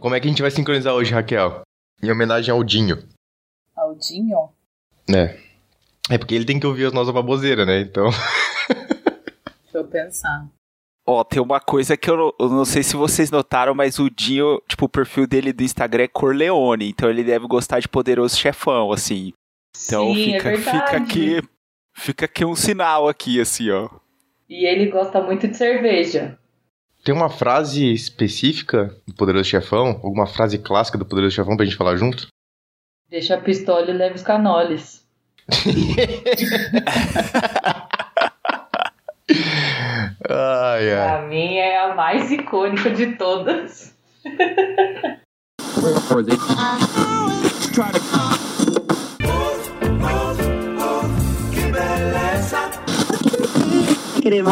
Como é que a gente vai sincronizar hoje, Raquel? Em homenagem ao Dinho. Aldinho? É. É porque ele tem que ouvir as nossas baboseiras, né? Então. Deixa eu pensar. Ó, tem uma coisa que eu não, eu não sei se vocês notaram, mas o Dinho, tipo, o perfil dele do Instagram é Corleone, então ele deve gostar de Poderoso Chefão, assim. Então Sim, fica, é fica aqui. Fica aqui um sinal aqui, assim, ó. E ele gosta muito de cerveja. Tem uma frase específica do Poderoso Chefão? Alguma frase clássica do Poderoso Chefão pra gente falar junto? Deixa a pistola e leva os canoles. Ai, ai. Pra mim é a mais icônica de todas. Leia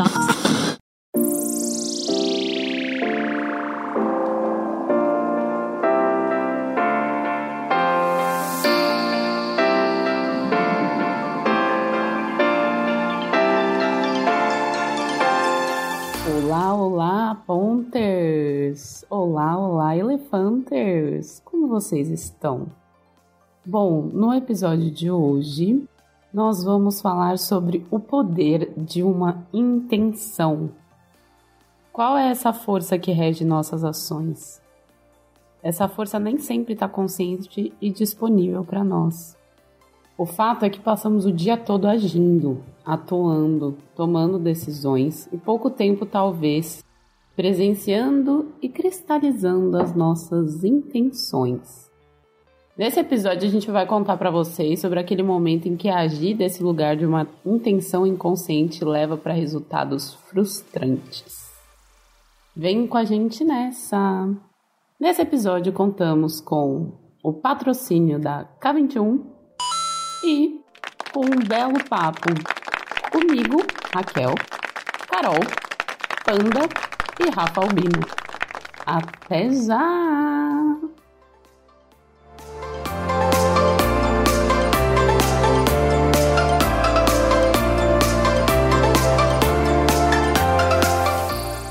Olá, olá, Ponters! Olá, olá, Elefanters! Como vocês estão? Bom, no episódio de hoje, nós vamos falar sobre o poder de uma intenção. Qual é essa força que rege nossas ações? Essa força nem sempre está consciente e disponível para nós. O fato é que passamos o dia todo agindo, atuando, tomando decisões e pouco tempo, talvez, presenciando e cristalizando as nossas intenções. Nesse episódio, a gente vai contar para vocês sobre aquele momento em que agir desse lugar de uma intenção inconsciente leva para resultados frustrantes. Vem com a gente nessa! Nesse episódio, contamos com o patrocínio da K21 e com um belo papo comigo, Raquel, Carol, Panda e Rafa Albino. Até já!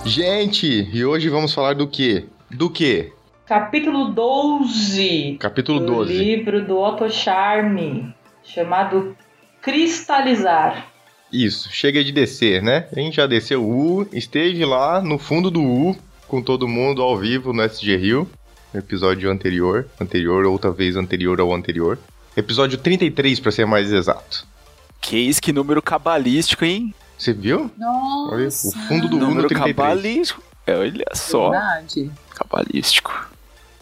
Gente, e hoje vamos falar do quê? Do quê? Capítulo 12 Capítulo do 12. livro do Otto Charme, chamado Cristalizar. Isso, chega de descer, né? A gente já desceu o U, esteve lá no fundo do U, com todo mundo ao vivo no SG Rio, no episódio anterior, anterior ou talvez anterior ao anterior. Episódio 33, pra ser mais exato. Que isso, que número cabalístico, hein? Você viu? Nossa! Olha, o fundo do U no número 33. cabalístico. É, olha só, Verdade. cabalístico.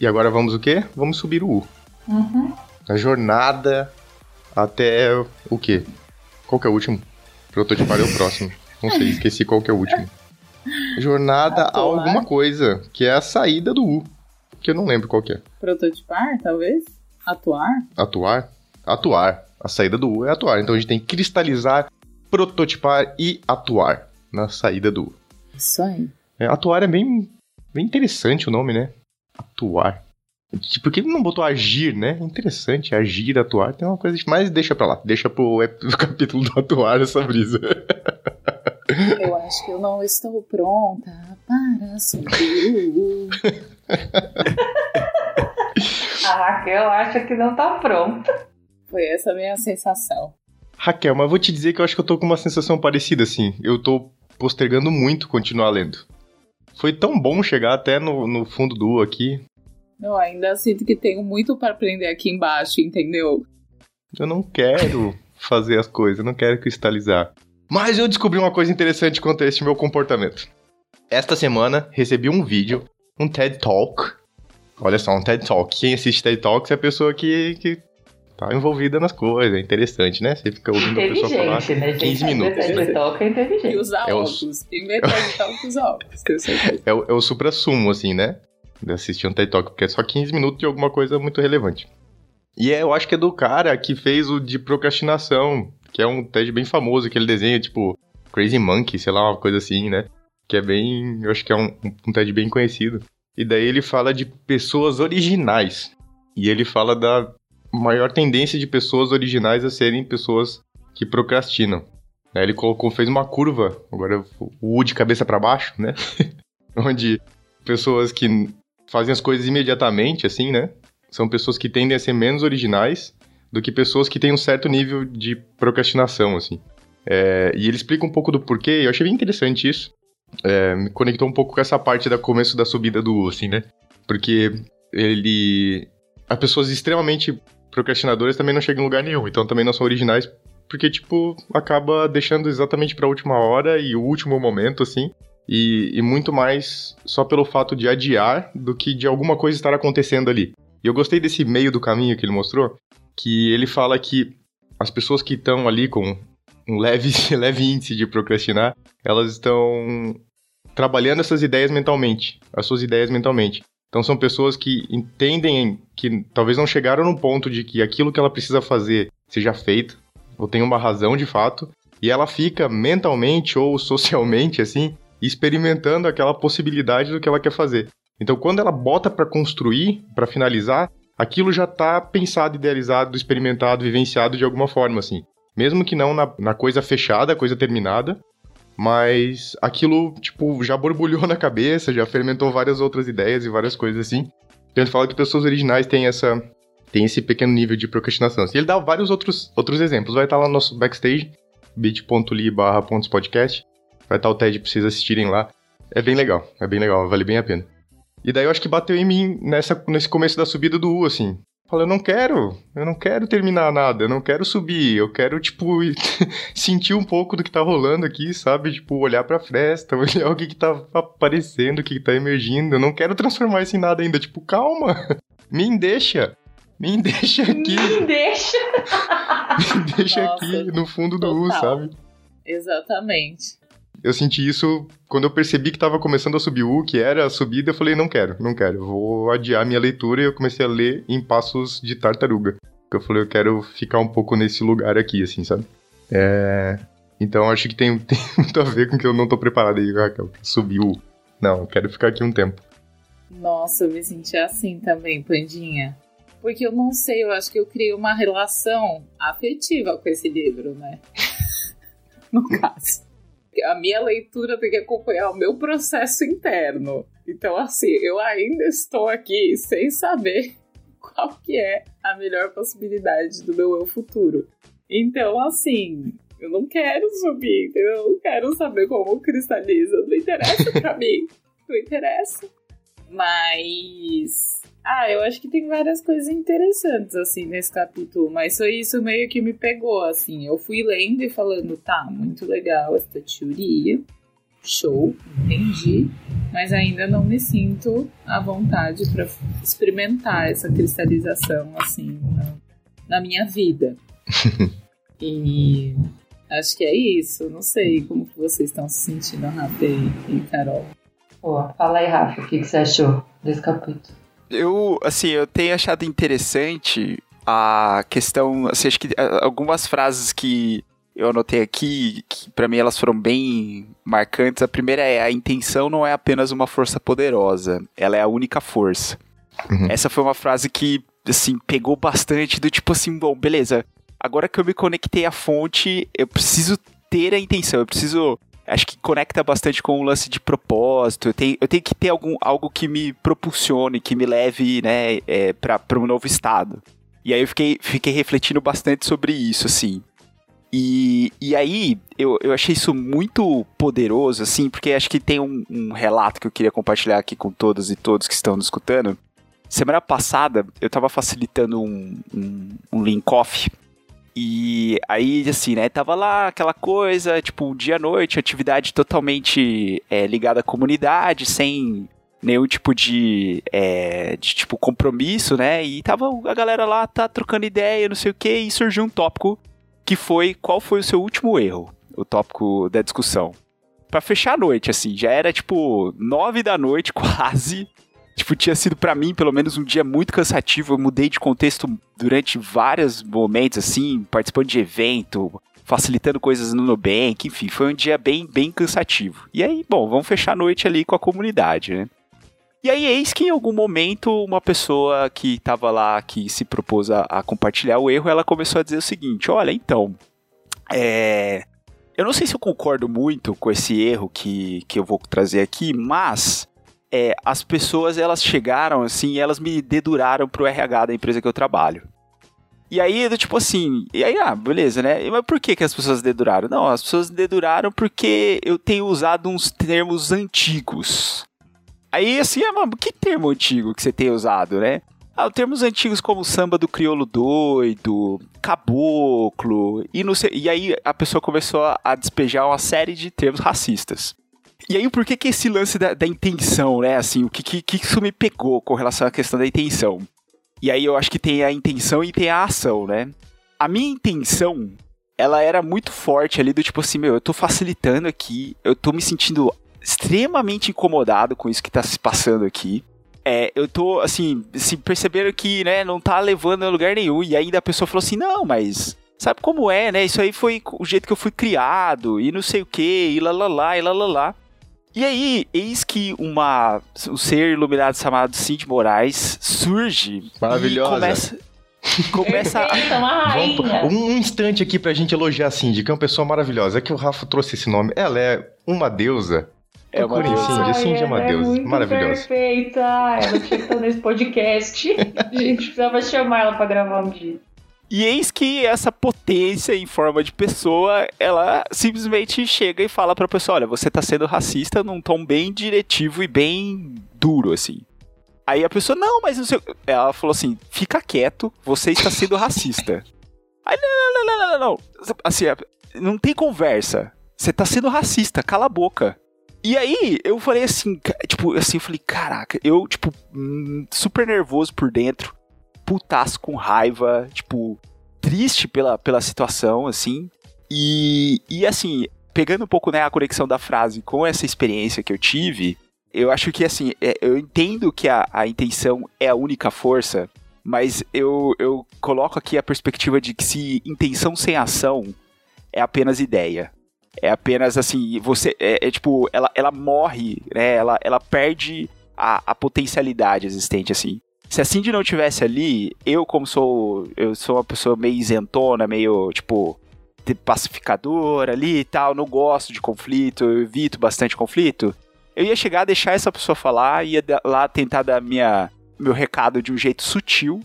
E agora vamos o quê? Vamos subir o U. Uhum. A jornada até o quê? Qual que é o último? Prototipar é o próximo. Não sei, esqueci qual que é o último. Jornada a Atuar. alguma coisa, que é a saída do U. Que eu não lembro qual que é. Prototipar, talvez? Atuar? Atuar? Atuar. A saída do U é atuar. Então a gente tem que cristalizar, prototipar e atuar na saída do. Isso aí. É, atuar é bem, bem interessante o nome, né? Atuar. Tipo, Por que ele não botou agir, né? Interessante, agir, atuar, tem uma coisa. Mas deixa pra lá, deixa pro, capítulo do atuar essa brisa. Eu acho que eu não estou pronta para subir. A Raquel acha que não tá pronta. Foi essa a minha sensação. Raquel, mas vou te dizer que eu acho que eu tô com uma sensação parecida, assim. Eu tô postergando muito continuar lendo. Foi tão bom chegar até no, no fundo do U aqui. Eu ainda sinto que tenho muito para aprender aqui embaixo, entendeu? Eu não quero fazer as coisas, eu não quero cristalizar. Mas eu descobri uma coisa interessante quanto a esse meu comportamento. Esta semana recebi um vídeo, um TED Talk. Olha só, um TED Talk. Quem assiste TED Talks é a pessoa que, que tá envolvida nas coisas. É interessante, né? Você fica ouvindo a pessoa falar Inteligente, né, gente? 15 minutos. TED Talk é E inteligente. usar É o- óculos. Inventar de tal com os óculos. É o, é o supra-sumo, assim, né? De assistir um TED Talk, porque é só 15 minutos de alguma coisa muito relevante. E é, eu acho que é do cara que fez o de procrastinação, que é um TED bem famoso, aquele desenho, tipo, Crazy Monkey, sei lá, uma coisa assim, né? Que é bem. Eu acho que é um, um TED bem conhecido. E daí ele fala de pessoas originais. E ele fala da maior tendência de pessoas originais a serem pessoas que procrastinam. Aí ele colocou, fez uma curva, agora o U de cabeça para baixo, né? Onde pessoas que fazem as coisas imediatamente, assim, né? São pessoas que tendem a ser menos originais do que pessoas que têm um certo nível de procrastinação, assim. É, e ele explica um pouco do porquê, eu achei bem interessante isso. É, me conectou um pouco com essa parte do começo da subida do U, assim, né? Porque ele. As pessoas extremamente procrastinadoras também não chegam em lugar nenhum, então também não são originais, porque, tipo, acaba deixando exatamente pra última hora e o último momento, assim. E, e muito mais só pelo fato de adiar do que de alguma coisa estar acontecendo ali. E eu gostei desse meio do caminho que ele mostrou, que ele fala que as pessoas que estão ali com um leve, leve índice de procrastinar, elas estão trabalhando essas ideias mentalmente, as suas ideias mentalmente. Então são pessoas que entendem que talvez não chegaram no ponto de que aquilo que ela precisa fazer seja feito, ou tem uma razão de fato, e ela fica mentalmente ou socialmente assim, experimentando aquela possibilidade do que ela quer fazer. Então quando ela bota para construir, para finalizar, aquilo já está pensado, idealizado, experimentado, vivenciado de alguma forma assim. Mesmo que não na, na coisa fechada, coisa terminada, mas aquilo, tipo, já borbulhou na cabeça, já fermentou várias outras ideias e várias coisas assim. Ele fala que pessoas originais têm essa tem esse pequeno nível de procrastinação. E ele dá vários outros, outros exemplos. Vai estar lá no nosso backstage, bit.ly barra podcast. Vai estar o TED pra vocês assistirem lá. É bem legal, é bem legal, vale bem a pena. E daí eu acho que bateu em mim nessa, nesse começo da subida do U, assim. Falei, eu não quero, eu não quero terminar nada, eu não quero subir, eu quero, tipo, sentir um pouco do que tá rolando aqui, sabe? Tipo, olhar pra festa, olhar o que que tá aparecendo, o que que tá emergindo. Eu não quero transformar isso em nada ainda. Tipo, calma, me deixa, me deixa aqui. Me deixa. me deixa Nossa, aqui no fundo do U, total. sabe? Exatamente. Eu senti isso quando eu percebi que tava começando a subir o U, que era a subida, eu falei, não quero, não quero, vou adiar minha leitura e eu comecei a ler em passos de tartaruga. Eu falei, eu quero ficar um pouco nesse lugar aqui, assim, sabe? É... Então acho que tem, tem muito a ver com que eu não tô preparado aí, Raquel, o U. Não, eu quero ficar aqui um tempo. Nossa, eu me senti assim também, Pandinha. Porque eu não sei, eu acho que eu criei uma relação afetiva com esse livro, né? no caso. A minha leitura tem que acompanhar o meu processo interno. Então, assim, eu ainda estou aqui sem saber qual que é a melhor possibilidade do meu eu futuro. Então, assim, eu não quero subir, eu não quero saber como cristaliza. Não interessa pra mim. Não interessa. Mas. Ah, eu acho que tem várias coisas interessantes, assim, nesse capítulo, mas foi isso meio que me pegou, assim. Eu fui lendo e falando, tá, muito legal essa teoria, show, entendi, mas ainda não me sinto à vontade para experimentar essa cristalização, assim, na, na minha vida. e acho que é isso, não sei como que vocês estão se sentindo, Rafa e, Carol. Pô, fala aí, Rafa, o que, que você achou desse capítulo? Eu, assim, eu tenho achado interessante a questão, assim, acho que algumas frases que eu anotei aqui, que para mim elas foram bem marcantes. A primeira é: a intenção não é apenas uma força poderosa, ela é a única força. Uhum. Essa foi uma frase que, assim, pegou bastante do tipo assim, bom, beleza, agora que eu me conectei à fonte, eu preciso ter a intenção, eu preciso. Acho que conecta bastante com o lance de propósito. Eu tenho, eu tenho que ter algum, algo que me propulsione, que me leve né, é, para um novo estado. E aí eu fiquei, fiquei refletindo bastante sobre isso, assim. E, e aí, eu, eu achei isso muito poderoso, assim, porque acho que tem um, um relato que eu queria compartilhar aqui com todas e todos que estão nos escutando. Semana passada, eu tava facilitando um, um, um link off. E aí, assim, né, tava lá aquela coisa, tipo, dia à noite, atividade totalmente é, ligada à comunidade, sem nenhum tipo de, é, de tipo compromisso, né? E tava a galera lá, tá trocando ideia, não sei o que, e surgiu um tópico que foi qual foi o seu último erro, o tópico da discussão. Pra fechar a noite, assim, já era tipo nove da noite quase. Tipo, tinha sido para mim, pelo menos, um dia muito cansativo. Eu mudei de contexto durante vários momentos, assim, participando de evento, facilitando coisas no Nubank, enfim, foi um dia bem, bem cansativo. E aí, bom, vamos fechar a noite ali com a comunidade, né? E aí, eis que em algum momento, uma pessoa que estava lá, que se propôs a, a, compartilhar o erro, ela começou a dizer o seguinte: olha, então, é. Eu não sei se eu concordo muito com esse erro que, que eu vou trazer aqui, mas é, as pessoas elas chegaram assim e elas me deduraram pro RH da empresa que eu trabalho. E aí, tipo assim, e aí, ah, beleza, né? Mas por que, que as pessoas deduraram? Não, as pessoas deduraram porque eu tenho usado uns termos antigos. Aí, assim, ah, mano, que termo antigo que você tem usado, né? Ah, termos antigos como samba do crioulo doido, caboclo, e, não sei, e aí a pessoa começou a despejar uma série de termos racistas. E aí, por que que esse lance da, da intenção, né? Assim, o que, que, que isso me pegou com relação à questão da intenção? E aí eu acho que tem a intenção e tem a ação, né? A minha intenção, ela era muito forte ali do tipo assim, meu, eu tô facilitando aqui, eu tô me sentindo extremamente incomodado com isso que tá se passando aqui. É, eu tô, assim, assim, percebendo que, né, não tá levando a lugar nenhum. E ainda a pessoa falou assim, não, mas sabe como é, né? Isso aí foi o jeito que eu fui criado, e não sei o que, e lá lá lá, e lá lá lá. E aí, eis que uma, um ser iluminado chamado Cid Moraes surge Maravilhosa. e começa, começa a... Perfeita, uma rainha. Vamos, um instante aqui pra gente elogiar a Cindy, que é uma pessoa maravilhosa. É que o Rafa trouxe esse nome. Ela é uma deusa. É uma deusa. Cindy, Cindy é uma ela deusa. muito Maravilhosa. perfeita. Ela tinha que estar nesse podcast. A gente precisava chamar ela pra gravar um dia. E eis que essa potência em forma de pessoa, ela simplesmente chega e fala pra pessoa, olha, você tá sendo racista num tom bem diretivo e bem duro, assim. Aí a pessoa, não, mas não sei... Ela falou assim, fica quieto, você está sendo racista. Aí, não, não, não, não, não, não. Assim, não tem conversa. Você tá sendo racista, cala a boca. E aí, eu falei assim, tipo, assim, eu falei, caraca, eu, tipo, hum, super nervoso por dentro, putaço com raiva, tipo, triste pela, pela situação, assim. E, e assim, pegando um pouco, né, a conexão da frase com essa experiência que eu tive, eu acho que, assim, é, eu entendo que a, a intenção é a única força, mas eu, eu coloco aqui a perspectiva de que se intenção sem ação é apenas ideia. É apenas assim, você. É, é tipo, ela, ela morre, né? Ela, ela perde a, a potencialidade existente, assim. Se a Cindy não tivesse ali, eu, como sou. Eu sou uma pessoa meio isentona, meio, tipo, pacificadora ali e tal, não gosto de conflito, eu evito bastante conflito. Eu ia chegar, deixar essa pessoa falar, ia lá tentar dar minha, meu recado de um jeito sutil.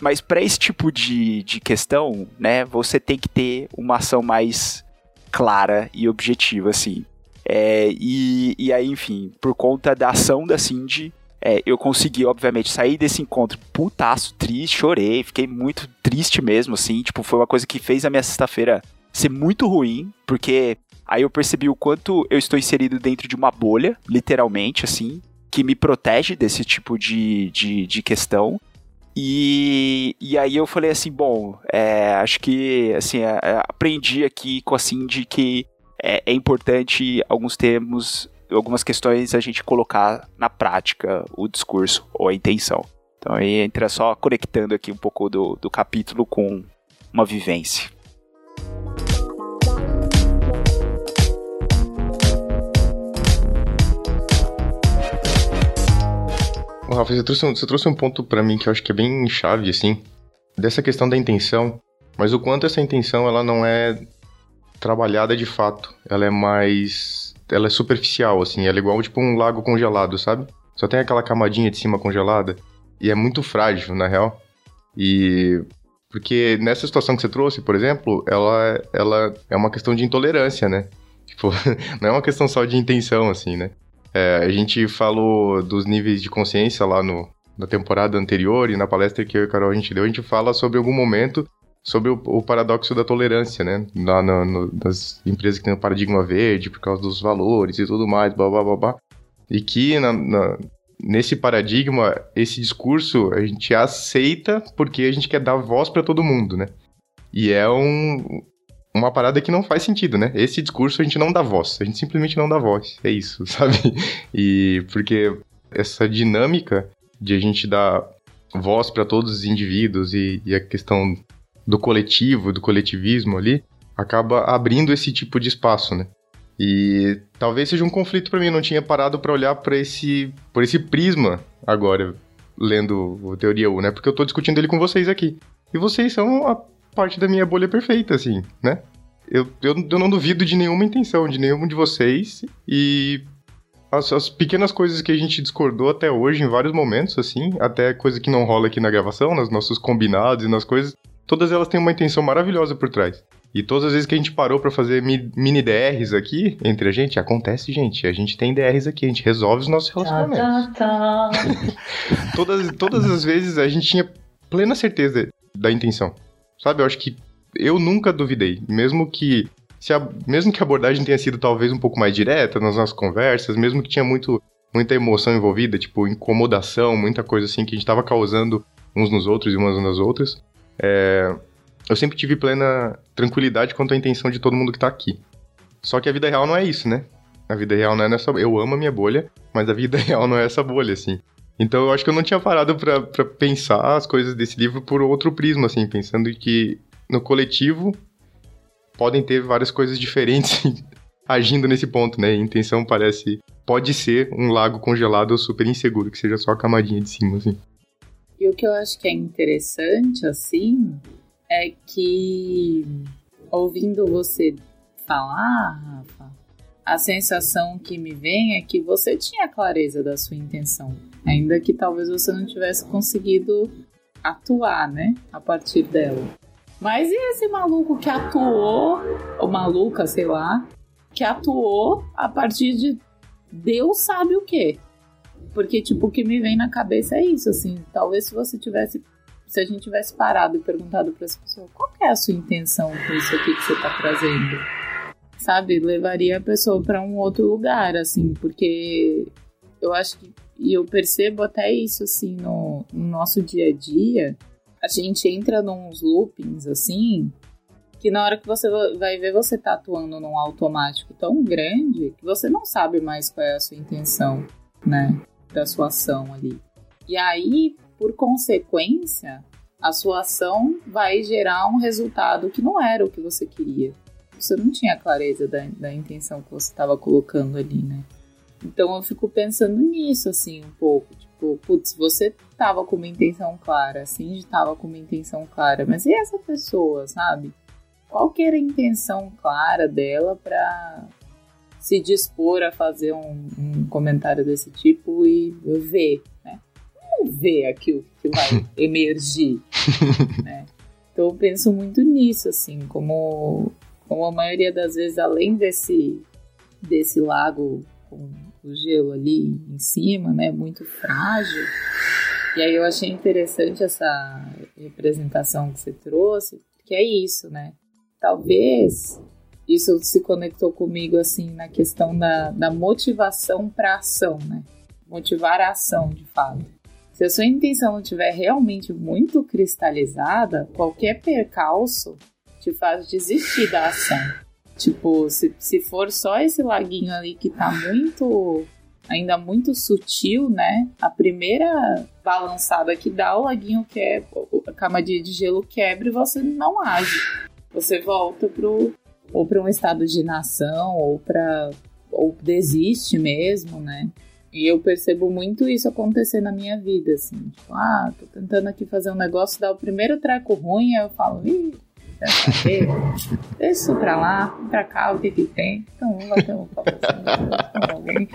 Mas para esse tipo de, de questão, né, você tem que ter uma ação mais clara e objetiva, assim. É, e, e aí, enfim, por conta da ação da Cindy, é, eu consegui, obviamente, sair desse encontro putaço, triste, chorei, fiquei muito triste mesmo, assim. Tipo, foi uma coisa que fez a minha sexta-feira ser muito ruim, porque aí eu percebi o quanto eu estou inserido dentro de uma bolha, literalmente, assim, que me protege desse tipo de, de, de questão. E, e aí eu falei assim, bom, é, acho que assim, é, é, aprendi aqui com a Cindy que é, é importante alguns termos, algumas questões a gente colocar na prática o discurso ou a intenção. Então aí entra só conectando aqui um pouco do, do capítulo com uma vivência. Rafa, você trouxe, um, você trouxe um ponto pra mim que eu acho que é bem chave, assim, dessa questão da intenção, mas o quanto essa intenção ela não é trabalhada de fato. Ela é mais. Ela é superficial, assim, ela é igual tipo um lago congelado, sabe? Só tem aquela camadinha de cima congelada. E é muito frágil, na real. E. Porque nessa situação que você trouxe, por exemplo, ela, ela é uma questão de intolerância, né? Tipo, não é uma questão só de intenção, assim, né? É, a gente falou dos níveis de consciência lá no, na temporada anterior e na palestra que eu e a Carol a gente deu, a gente fala sobre algum momento sobre o, o paradoxo da tolerância, né? No, das empresas que tem o paradigma verde por causa dos valores e tudo mais, blá blá blá blá. E que na- na- nesse paradigma, esse discurso a gente aceita porque a gente quer dar voz para todo mundo, né? E é um, uma parada que não faz sentido, né? Esse discurso a gente não dá voz, a gente simplesmente não dá voz. É isso, sabe? E porque essa dinâmica de a gente dar voz para todos os indivíduos e, e a questão do coletivo, do coletivismo ali, acaba abrindo esse tipo de espaço, né? E talvez seja um conflito pra mim, eu não tinha parado pra olhar pra esse, por esse prisma agora, lendo o Teoria U, né? Porque eu tô discutindo ele com vocês aqui. E vocês são a parte da minha bolha perfeita, assim, né? Eu, eu, eu não duvido de nenhuma intenção de nenhum de vocês e as, as pequenas coisas que a gente discordou até hoje em vários momentos, assim, até coisa que não rola aqui na gravação, nos nossos combinados e nas coisas, todas elas têm uma intenção maravilhosa por trás. E todas as vezes que a gente parou pra fazer mi- mini DRs aqui entre a gente, acontece, gente. A gente tem DRs aqui, a gente resolve os nossos Tá, relacionamentos. tá, tá. Todas, todas as vezes a gente tinha plena certeza da intenção. Sabe? Eu acho que eu nunca duvidei. Mesmo que. Se a, mesmo que a abordagem tenha sido talvez um pouco mais direta nas nossas conversas, mesmo que tinha muito, muita emoção envolvida, tipo incomodação, muita coisa assim que a gente tava causando uns nos outros e umas nas outras, é, eu sempre tive plena tranquilidade quanto à intenção de todo mundo que tá aqui. Só que a vida real não é isso, né? A vida real não é nessa. Eu amo a minha bolha, mas a vida real não é essa bolha, assim. Então eu acho que eu não tinha parado pra pensar as coisas desse livro por outro prisma, assim, pensando que no coletivo podem ter várias coisas diferentes agindo nesse ponto, né? A intenção parece. Pode ser um lago congelado ou super inseguro, que seja só a camadinha de cima, assim. E o que eu acho que é interessante, assim, é que ouvindo você falar, Rafa, a sensação que me vem é que você tinha clareza da sua intenção. Ainda que talvez você não tivesse conseguido atuar, né? A partir dela. Mas e esse maluco que atuou, ou maluca, sei lá, que atuou a partir de Deus sabe o quê? Porque, tipo, o que me vem na cabeça é isso, assim. Talvez se você tivesse. Se a gente tivesse parado e perguntado para essa pessoa qual é a sua intenção com isso aqui que você tá trazendo, sabe? Levaria a pessoa para um outro lugar, assim, porque eu acho que. E eu percebo até isso, assim, no, no nosso dia a dia. A gente entra nos loopings, assim, que na hora que você vai ver, você tá atuando num automático tão grande que você não sabe mais qual é a sua intenção, né? Da sua ação ali. E aí, por consequência, a sua ação vai gerar um resultado que não era o que você queria. Você não tinha clareza da, da intenção que você estava colocando ali, né? Então eu fico pensando nisso, assim, um pouco. Tipo, putz, você tava com uma intenção clara, a Cindy tava com uma intenção clara, mas e essa pessoa, sabe? Qual que era a intenção clara dela pra se dispor a fazer um, um comentário desse tipo e ver, né? Vamos ver aquilo que vai emergir, né? Então eu penso muito nisso, assim, como, como a maioria das vezes, além desse, desse lago com o gelo ali em cima, né, muito frágil. E aí eu achei interessante essa representação que você trouxe, que é isso, né? Talvez isso se conectou comigo assim na questão da, da motivação para ação, né? Motivar a ação, de fato. Se a sua intenção estiver realmente muito cristalizada, qualquer percalço te faz desistir da ação. Tipo, se, se for só esse laguinho ali que tá muito. ainda muito sutil, né? A primeira balançada que dá, o laguinho quebra, a camadinha de gelo quebra e você não age. Você volta pro. Ou para um estado de inação, ou para. ou desiste mesmo, né? E eu percebo muito isso acontecer na minha vida, assim. Tipo, ah, tô tentando aqui fazer um negócio, dá o primeiro treco ruim, aí eu falo, ih, quer saber? Deixa isso pra lá, pra cá, o que que tem? Então, vamos bater um papo com alguém,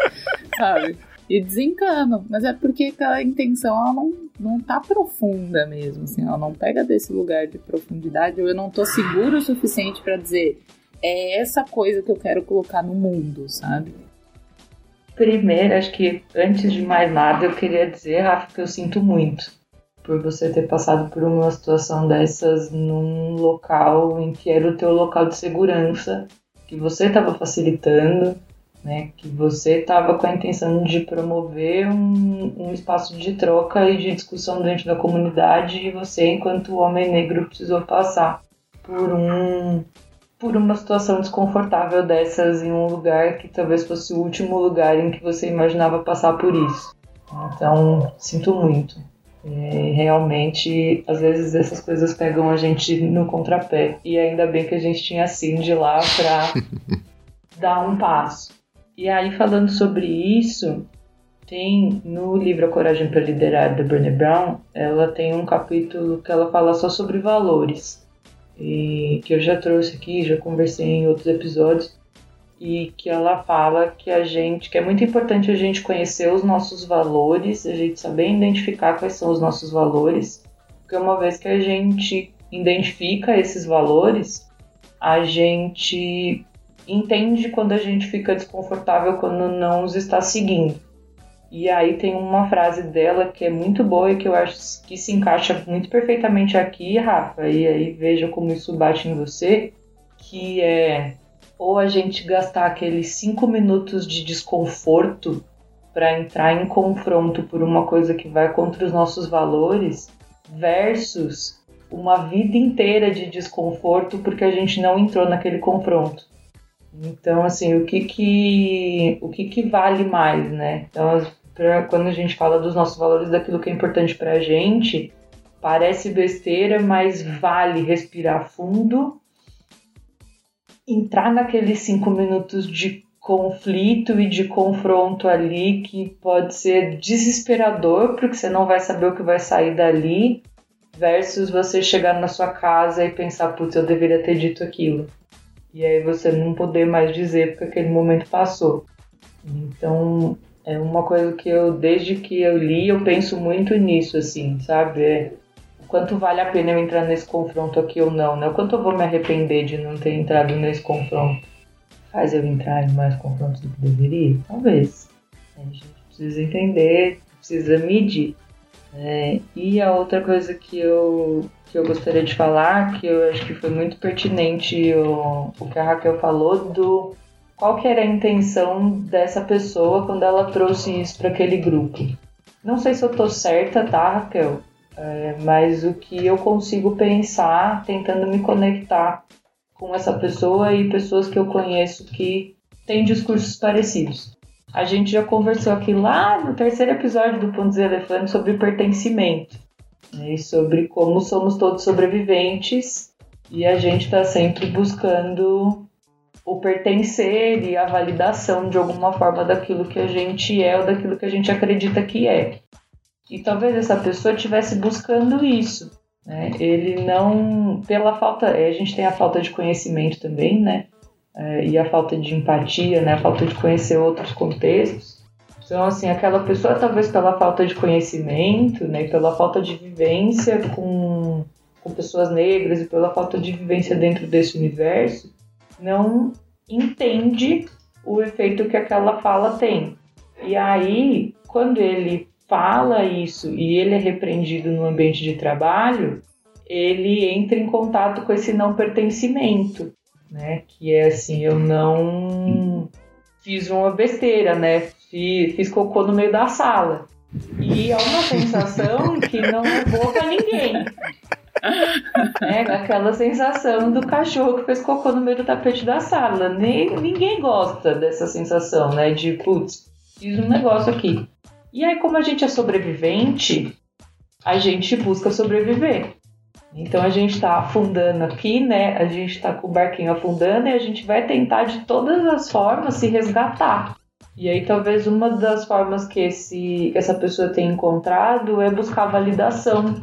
sabe? E desencano. Mas é porque aquela intenção, ela não, não tá profunda mesmo, assim. Ela não pega desse lugar de profundidade, ou eu não tô seguro o suficiente pra dizer é essa coisa que eu quero colocar no mundo, sabe? Primeiro, acho que antes de mais nada, eu queria dizer, Rafa, que eu sinto muito por você ter passado por uma situação dessas num local em que era o teu local de segurança, que você estava facilitando, né, que você estava com a intenção de promover um, um espaço de troca e de discussão dentro da comunidade e você, enquanto homem negro, precisou passar por um por uma situação desconfortável dessas em um lugar que talvez fosse o último lugar em que você imaginava passar por isso. Então, sinto muito. É, realmente, às vezes essas coisas pegam a gente no contrapé. E ainda bem que a gente tinha a Cindy lá pra dar um passo. E aí, falando sobre isso, tem no livro A Coragem para Liderar, da Brené Brown, ela tem um capítulo que ela fala só sobre valores. E que eu já trouxe aqui, já conversei em outros episódios, e que ela fala que a gente, que é muito importante a gente conhecer os nossos valores, a gente saber identificar quais são os nossos valores, porque uma vez que a gente identifica esses valores, a gente entende quando a gente fica desconfortável quando não os está seguindo. E aí tem uma frase dela que é muito boa e que eu acho que se encaixa muito perfeitamente aqui, Rafa, e aí veja como isso bate em você, que é ou a gente gastar aqueles cinco minutos de desconforto para entrar em confronto por uma coisa que vai contra os nossos valores, versus uma vida inteira de desconforto porque a gente não entrou naquele confronto. Então, assim, o que que, o que, que vale mais, né? Então, pra, quando a gente fala dos nossos valores, daquilo que é importante pra gente, parece besteira, mas vale respirar fundo, entrar naqueles cinco minutos de conflito e de confronto ali que pode ser desesperador, porque você não vai saber o que vai sair dali, versus você chegar na sua casa e pensar, putz, eu deveria ter dito aquilo. E aí você não poder mais dizer porque aquele momento passou. Então, é uma coisa que eu, desde que eu li, eu penso muito nisso, assim, sabe? É, quanto vale a pena eu entrar nesse confronto aqui ou não, né? O quanto eu vou me arrepender de não ter entrado nesse confronto. Faz eu entrar em mais confrontos do que deveria? Talvez. A gente precisa entender, precisa medir. É, e a outra coisa que eu, que eu gostaria de falar, que eu acho que foi muito pertinente o, o que a Raquel falou, do qual que era a intenção dessa pessoa quando ela trouxe isso para aquele grupo. Não sei se eu tô certa, tá, Raquel? É, mas o que eu consigo pensar tentando me conectar com essa pessoa e pessoas que eu conheço que têm discursos parecidos. A gente já conversou aqui lá no terceiro episódio do Pontos Elefante sobre pertencimento né, e sobre como somos todos sobreviventes e a gente está sempre buscando o pertencer e a validação de alguma forma daquilo que a gente é ou daquilo que a gente acredita que é. E talvez essa pessoa estivesse buscando isso. Né? Ele não. Pela falta. A gente tem a falta de conhecimento também, né? é, e a falta de empatia, né, a falta de conhecer outros contextos. Então, assim, aquela pessoa, talvez pela falta de conhecimento, né, pela falta de vivência com, com pessoas negras e pela falta de vivência dentro desse universo, não entende o efeito que aquela fala tem. E aí, quando ele fala isso e ele é repreendido no ambiente de trabalho, ele entra em contato com esse não pertencimento né? Que é assim, eu não fiz uma besteira, né? Fiz, fiz cocô no meio da sala. E é uma sensação que não é boa pra ninguém. É aquela sensação do cachorro que fez cocô no meio do tapete da sala. Nem, ninguém gosta dessa sensação, né? De putz, fiz um negócio aqui. E aí, como a gente é sobrevivente, a gente busca sobreviver. Então a gente está afundando aqui, né? A gente está com o barquinho afundando e a gente vai tentar de todas as formas se resgatar. E aí talvez uma das formas que esse, essa pessoa tem encontrado é buscar validação.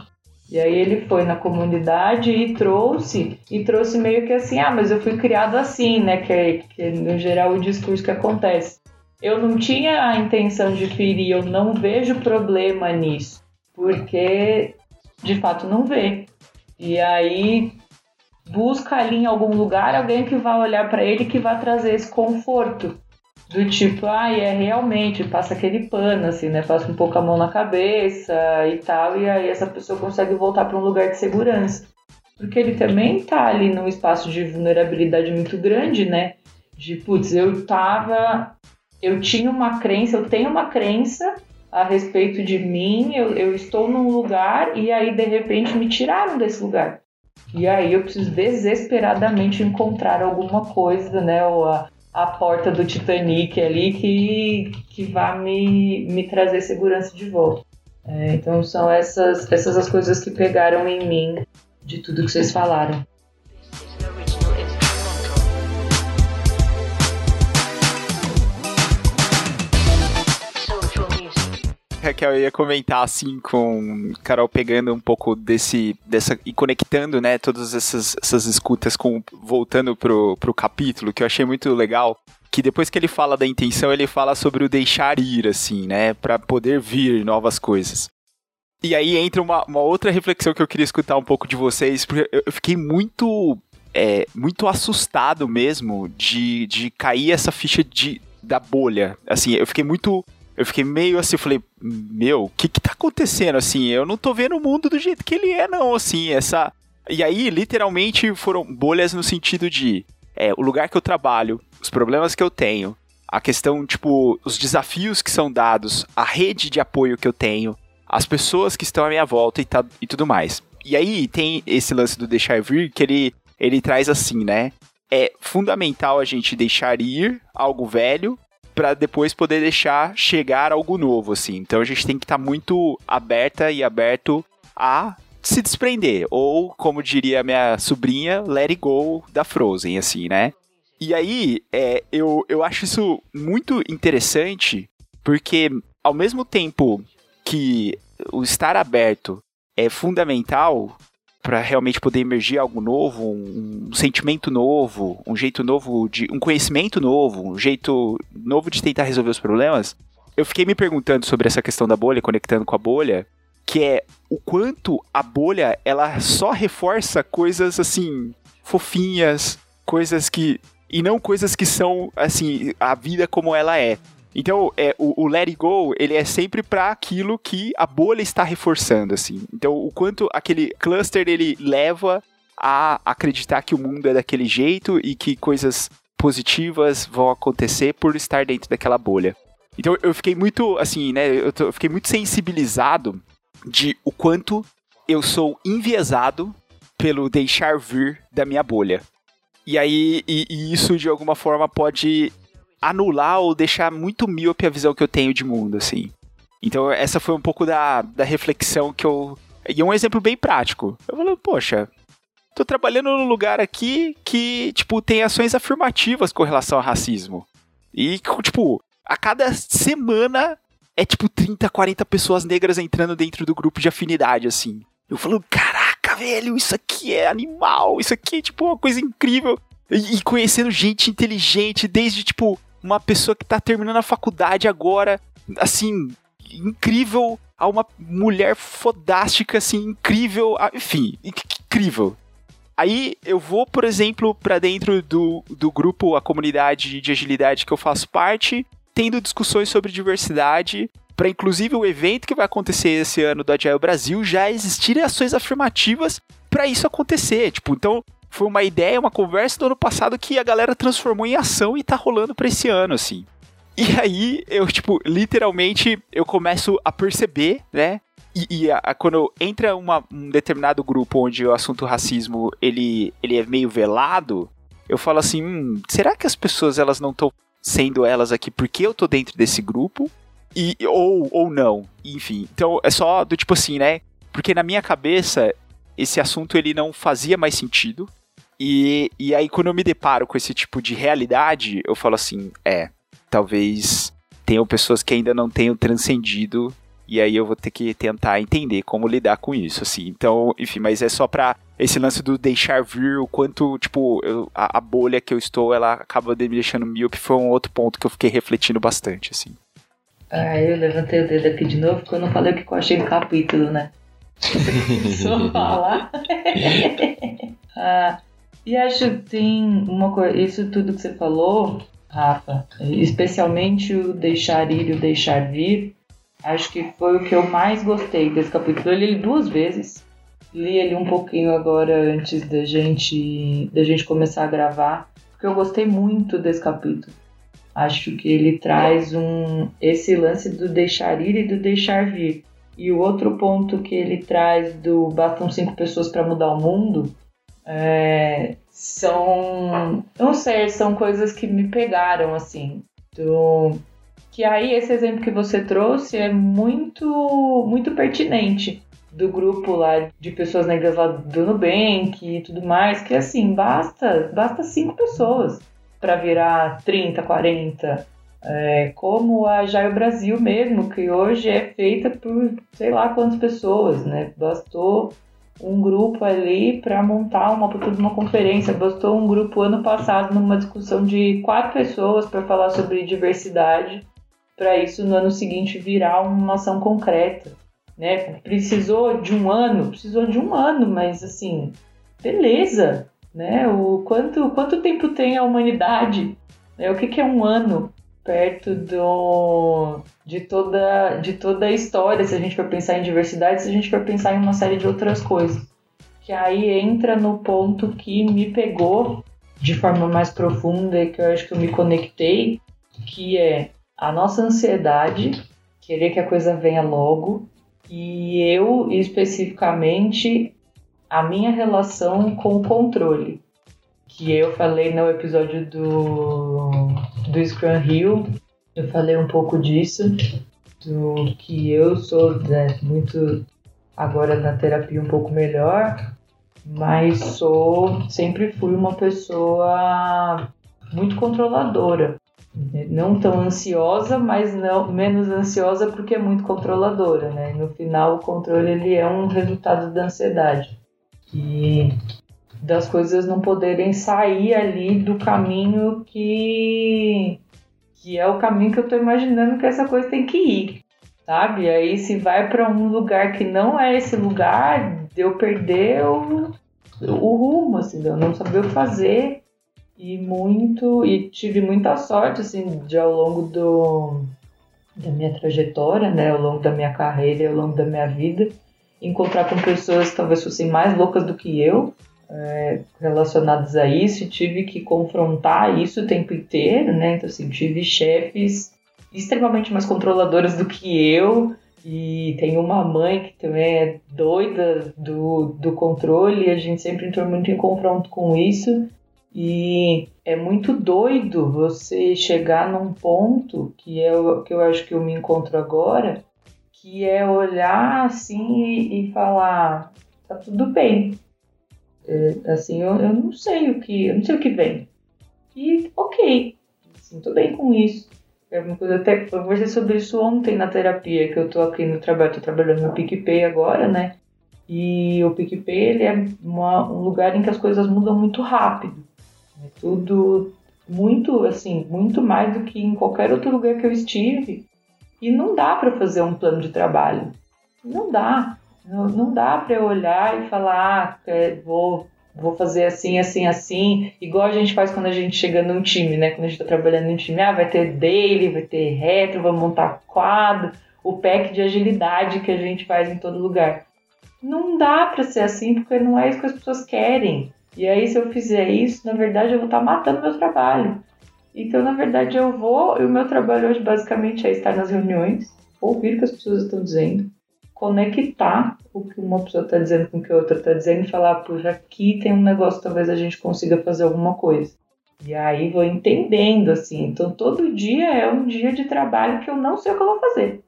E aí ele foi na comunidade e trouxe, e trouxe meio que assim, ah, mas eu fui criado assim, né? Que é, que é no geral o discurso que acontece. Eu não tinha a intenção de ferir, eu não vejo problema nisso. Porque de fato não vê. E aí busca ali em algum lugar alguém que vai olhar para ele que vai trazer esse conforto. Do tipo, ah, é realmente, passa aquele pano, assim, né? Passa um pouco a mão na cabeça e tal, e aí essa pessoa consegue voltar para um lugar de segurança. Porque ele também tá ali num espaço de vulnerabilidade muito grande, né? De, putz, eu tava. Eu tinha uma crença, eu tenho uma crença a respeito de mim, eu, eu estou num lugar e aí de repente me tiraram desse lugar. E aí eu preciso desesperadamente encontrar alguma coisa, né? Ou a, a porta do Titanic ali que, que vá me, me trazer segurança de volta. É, então são essas, essas as coisas que pegaram em mim de tudo que vocês falaram. Raquel, eu ia comentar assim com Carol pegando um pouco desse dessa e conectando, né, todas essas, essas escutas com voltando pro, pro capítulo, que eu achei muito legal, que depois que ele fala da intenção, ele fala sobre o deixar ir assim, né, para poder vir novas coisas. E aí entra uma, uma outra reflexão que eu queria escutar um pouco de vocês, porque eu fiquei muito é, muito assustado mesmo de, de cair essa ficha de, da bolha. Assim, eu fiquei muito. Eu fiquei meio assim, falei, meu, o que que tá acontecendo? Assim, eu não tô vendo o mundo do jeito que ele é, não, assim, essa. E aí, literalmente, foram bolhas no sentido de é, o lugar que eu trabalho, os problemas que eu tenho, a questão, tipo, os desafios que são dados, a rede de apoio que eu tenho, as pessoas que estão à minha volta e, tá, e tudo mais. E aí tem esse lance do deixar vir que ele, ele traz assim, né? É fundamental a gente deixar ir algo velho para depois poder deixar chegar algo novo, assim. Então a gente tem que estar tá muito aberta e aberto a se desprender, ou como diria minha sobrinha, let it go da Frozen, assim, né? E aí, é, eu, eu acho isso muito interessante, porque ao mesmo tempo que o estar aberto é fundamental para realmente poder emergir algo novo, um, um, sentimento novo, um jeito novo de um conhecimento novo, um jeito novo de tentar resolver os problemas. Eu fiquei me perguntando sobre essa questão da bolha, conectando com a bolha, que é o quanto a bolha ela só reforça coisas assim fofinhas, coisas que e não coisas que são assim a vida como ela é. Então, é, o, o Let It Go, ele é sempre para aquilo que a bolha está reforçando, assim. Então, o quanto aquele cluster, ele leva a acreditar que o mundo é daquele jeito e que coisas positivas vão acontecer por estar dentro daquela bolha. Então, eu fiquei muito, assim, né, eu, tô, eu fiquei muito sensibilizado de o quanto eu sou enviesado pelo deixar vir da minha bolha. E aí, e, e isso de alguma forma pode anular ou deixar muito míope a visão que eu tenho de mundo, assim. Então, essa foi um pouco da, da reflexão que eu. E um exemplo bem prático. Eu falei, poxa, tô trabalhando num lugar aqui que, tipo, tem ações afirmativas com relação ao racismo. E, tipo, a cada semana é tipo 30, 40 pessoas negras entrando dentro do grupo de afinidade, assim. Eu falo, caraca, velho, isso aqui é animal, isso aqui é, tipo, uma coisa incrível. E, e conhecendo gente inteligente, desde, tipo, uma pessoa que tá terminando a faculdade agora, assim, incrível, a uma mulher fodástica, assim, incrível, enfim, incrível. Aí eu vou, por exemplo, para dentro do, do grupo, a comunidade de agilidade que eu faço parte, tendo discussões sobre diversidade, para inclusive o evento que vai acontecer esse ano do Agile Brasil já existirem ações afirmativas para isso acontecer. Tipo, então foi uma ideia, uma conversa do ano passado que a galera transformou em ação e tá rolando pra esse ano, assim. E aí, eu, tipo, literalmente, eu começo a perceber, né? E, e a, a, quando entra uma, um determinado grupo onde o assunto racismo, ele, ele é meio velado, eu falo assim, hum, será que as pessoas, elas não estão sendo elas aqui porque eu tô dentro desse grupo? E, ou, ou não, enfim. Então, é só do tipo assim, né? Porque na minha cabeça, esse assunto ele não fazia mais sentido. E, e aí, quando eu me deparo com esse tipo de realidade, eu falo assim: é, talvez tenham pessoas que ainda não tenham transcendido. E aí eu vou ter que tentar entender como lidar com isso, assim. Então, enfim, mas é só pra esse lance do deixar vir, o quanto, tipo, eu, a, a, bolha que eu estou, ela acaba me deixando míope, foi um outro ponto que eu fiquei refletindo bastante, assim. Ah, eu levantei o dedo aqui de novo, porque eu não falei o que eu achei do capítulo, né? Só falar. ah, e acho que tem uma coisa, isso tudo que você falou, Rafa, especialmente o deixar ir e o deixar vir, acho que foi o que eu mais gostei desse capítulo. Eu li ele duas vezes. Li ele um pouquinho agora antes da gente, da gente começar a gravar, porque eu gostei muito desse capítulo. Acho que ele traz um esse lance do deixar ir e do deixar vir. E o outro ponto que ele traz do bastam cinco pessoas para mudar o mundo, é, são. Não sei, são coisas que me pegaram, assim. Do, que aí esse exemplo que você trouxe é muito, muito pertinente do grupo lá de pessoas negras lá do Nubank e tudo mais, que assim, basta, basta cinco pessoas para virar 30, 40. É, como a Jaio Brasil mesmo, que hoje é feita por sei lá quantas pessoas, né? Bastou um grupo ali para montar uma uma conferência. Bastou um grupo ano passado numa discussão de quatro pessoas para falar sobre diversidade, para isso no ano seguinte virar uma ação concreta, né? Precisou de um ano, precisou de um ano, mas assim, beleza, né? O quanto quanto tempo tem a humanidade? Né? O que, que é um ano? Perto do, de, toda, de toda a história, se a gente for pensar em diversidade, se a gente for pensar em uma série de outras coisas. Que aí entra no ponto que me pegou de forma mais profunda e que eu acho que eu me conectei, que é a nossa ansiedade, querer que a coisa venha logo, e eu especificamente a minha relação com o controle que eu falei no episódio do, do Scrum Hill, eu falei um pouco disso, do que eu sou né, muito agora na terapia um pouco melhor, mas sou sempre fui uma pessoa muito controladora. Não tão ansiosa, mas não menos ansiosa porque é muito controladora, né? No final, o controle ele é um resultado da ansiedade. E das coisas não poderem sair ali do caminho que que é o caminho que eu estou imaginando que essa coisa tem que ir, sabe? Aí se vai para um lugar que não é esse lugar, eu perder o, o rumo, assim, eu não saber o que fazer e muito e tive muita sorte assim de ao longo do da minha trajetória, né, ao longo da minha carreira, e ao longo da minha vida, encontrar com pessoas que talvez fossem mais loucas do que eu, é, relacionados a isso e tive que confrontar isso o tempo inteiro, né? Então, assim, tive chefes extremamente mais controladoras do que eu e tenho uma mãe que também é doida do, do controle e a gente sempre entrou muito em confronto com isso e é muito doido você chegar num ponto que é o que eu acho que eu me encontro agora, que é olhar assim e, e falar tá tudo bem, é, assim, eu, eu não sei o que, eu não sei o que vem. E ok, sinto bem com isso. É uma coisa até eu conversei sobre isso ontem na terapia, que eu tô aqui no trabalho, tô trabalhando no PicPay agora, né? E o PicPay ele é uma, um lugar em que as coisas mudam muito rápido. É tudo muito assim, muito mais do que em qualquer outro lugar que eu estive. E não dá para fazer um plano de trabalho. Não dá. Não, não dá para eu olhar e falar, ah, é, vou, vou fazer assim, assim, assim, igual a gente faz quando a gente chega num time, né? Quando a gente está trabalhando num time, ah, vai ter daily, vai ter retro, vamos montar quadro, o pack de agilidade que a gente faz em todo lugar. Não dá para ser assim, porque não é isso que as pessoas querem. E aí, se eu fizer isso, na verdade, eu vou estar tá matando meu trabalho. Então, na verdade, eu vou, e o meu trabalho hoje basicamente é estar nas reuniões, ouvir o que as pessoas estão dizendo, conectar o que uma pessoa está dizendo com o que a outra está dizendo e falar, puxa, aqui tem um negócio, talvez a gente consiga fazer alguma coisa. E aí vou entendendo, assim. Então todo dia é um dia de trabalho que eu não sei o que eu vou fazer.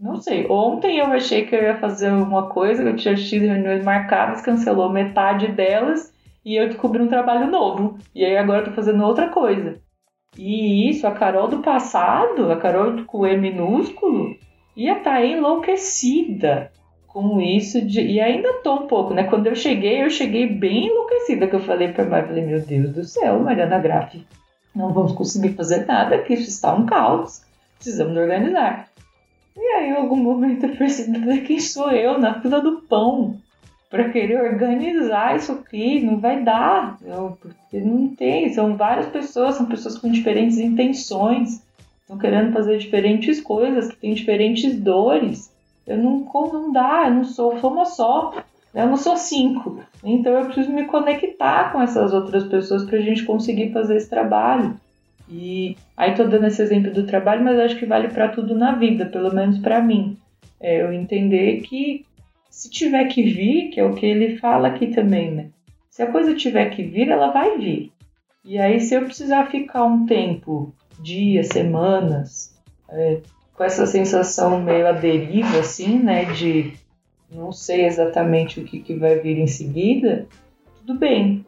Não sei. Ontem eu achei que eu ia fazer uma coisa, eu tinha X reuniões marcadas, cancelou metade delas e eu descobri um trabalho novo. E aí agora eu tô fazendo outra coisa. E isso, a Carol do passado, a Carol com E minúsculo, ia estar tá enlouquecida com isso de, e ainda tô um pouco, né? Quando eu cheguei, eu cheguei bem enlouquecida, que eu falei para Mar, falei, meu Deus do céu, Mariana Graff, não vamos conseguir fazer nada, que isso está um caos, precisamos organizar. E aí, em algum momento, eu percebi quem sou eu na fila do pão para querer organizar isso aqui, não vai dar, eu, porque não tem, são várias pessoas, são pessoas com diferentes intenções, estão querendo fazer diferentes coisas, que têm diferentes dores. Eu não, não dá, eu não sou, sou uma só. Eu não sou cinco. Então eu preciso me conectar com essas outras pessoas para a gente conseguir fazer esse trabalho. E aí tô dando esse exemplo do trabalho, mas acho que vale para tudo na vida, pelo menos para mim. É eu entender que se tiver que vir, que é o que ele fala aqui também, né? Se a coisa tiver que vir, ela vai vir. E aí, se eu precisar ficar um tempo dias, semanas, é, com essa sensação meio à deriva, assim, né, de não sei exatamente o que, que vai vir em seguida, tudo bem.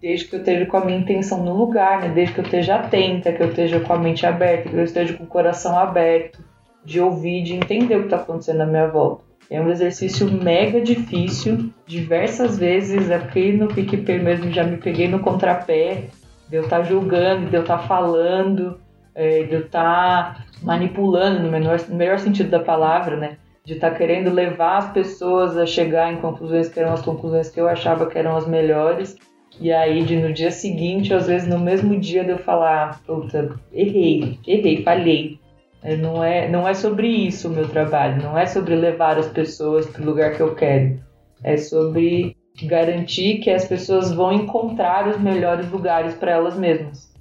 desde que eu esteja com a minha intenção no lugar, né? Desde que eu esteja atenta, que eu esteja com a mente aberta, que eu esteja com o coração aberto, de ouvir, de entender o que está acontecendo à minha volta. É um exercício mega difícil, diversas vezes, aqui no PicPay mesmo já me peguei no contrapé, de eu estar tá julgando, de eu estar tá falando, é, de estar tá manipulando, no melhor, no melhor sentido da palavra, né? De estar tá querendo levar as pessoas a chegar em conclusões que eram as conclusões que eu achava que eram as melhores e aí, de no dia seguinte, às vezes no mesmo dia de eu falar, puta, errei, errei, falhei. É, não é, não é sobre isso o meu trabalho, não é sobre levar as pessoas para o lugar que eu quero. É sobre garantir que as pessoas vão encontrar os melhores lugares para elas mesmas.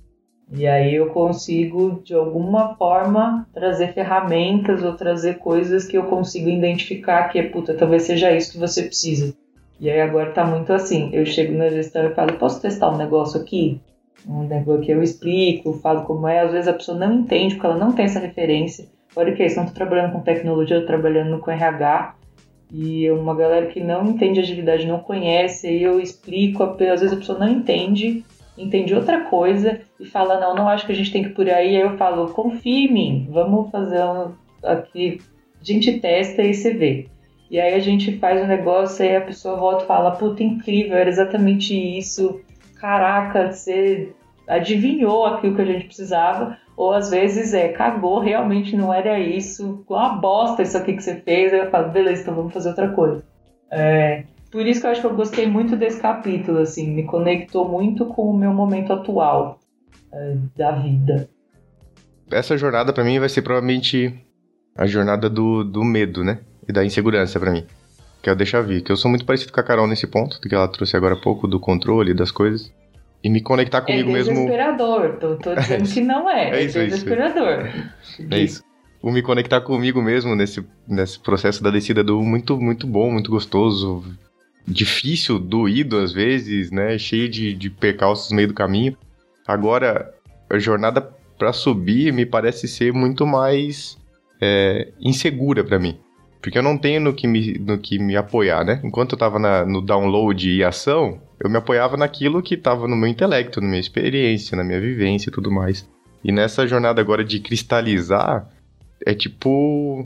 E aí eu consigo, de alguma forma, trazer ferramentas ou trazer coisas que eu consigo identificar que, puta, talvez seja isso que você precisa. E aí agora tá muito assim, eu chego na gestão e falo, posso testar um negócio aqui? Um negócio que eu explico, falo como é, às vezes a pessoa não entende, porque ela não tem essa referência. Olha que é isso, não tô trabalhando com tecnologia, eu tô trabalhando com RH, e uma galera que não entende agilidade, não conhece, aí eu explico, às vezes a pessoa não entende, entende outra coisa e fala, não, não acho que a gente tem que ir por aí, aí eu falo, confia em mim, vamos fazer um, aqui, a gente testa e você vê. E aí a gente faz o um negócio e a pessoa volta e fala, puta, incrível, era exatamente isso. Caraca, você adivinhou aquilo que a gente precisava. Ou às vezes é, cagou, realmente não era isso. Uma bosta isso aqui que você fez. Aí eu falo, beleza, então vamos fazer outra coisa. É, por isso que eu acho que eu gostei muito desse capítulo, assim, me conectou muito com o meu momento atual é, da vida. Essa jornada para mim vai ser provavelmente a jornada do, do medo, né? e da insegurança para mim. Que é o deixar vir. Que eu sou muito parecido com a Carol nesse ponto, do que ela trouxe agora há pouco, do controle das coisas. E me conectar comigo é mesmo. É desesperador, tô, tô dizendo que não é. É, isso, é desesperador. Isso. É isso. O me conectar comigo mesmo nesse, nesse processo da descida do muito, muito bom, muito gostoso. Difícil, doído às vezes, né? Cheio de, de percalços no meio do caminho. Agora, a jornada para subir me parece ser muito mais é, insegura para mim. Porque eu não tenho no que me, no que me apoiar, né? Enquanto eu tava na, no download e ação, eu me apoiava naquilo que tava no meu intelecto, na minha experiência, na minha vivência e tudo mais. E nessa jornada agora de cristalizar, é tipo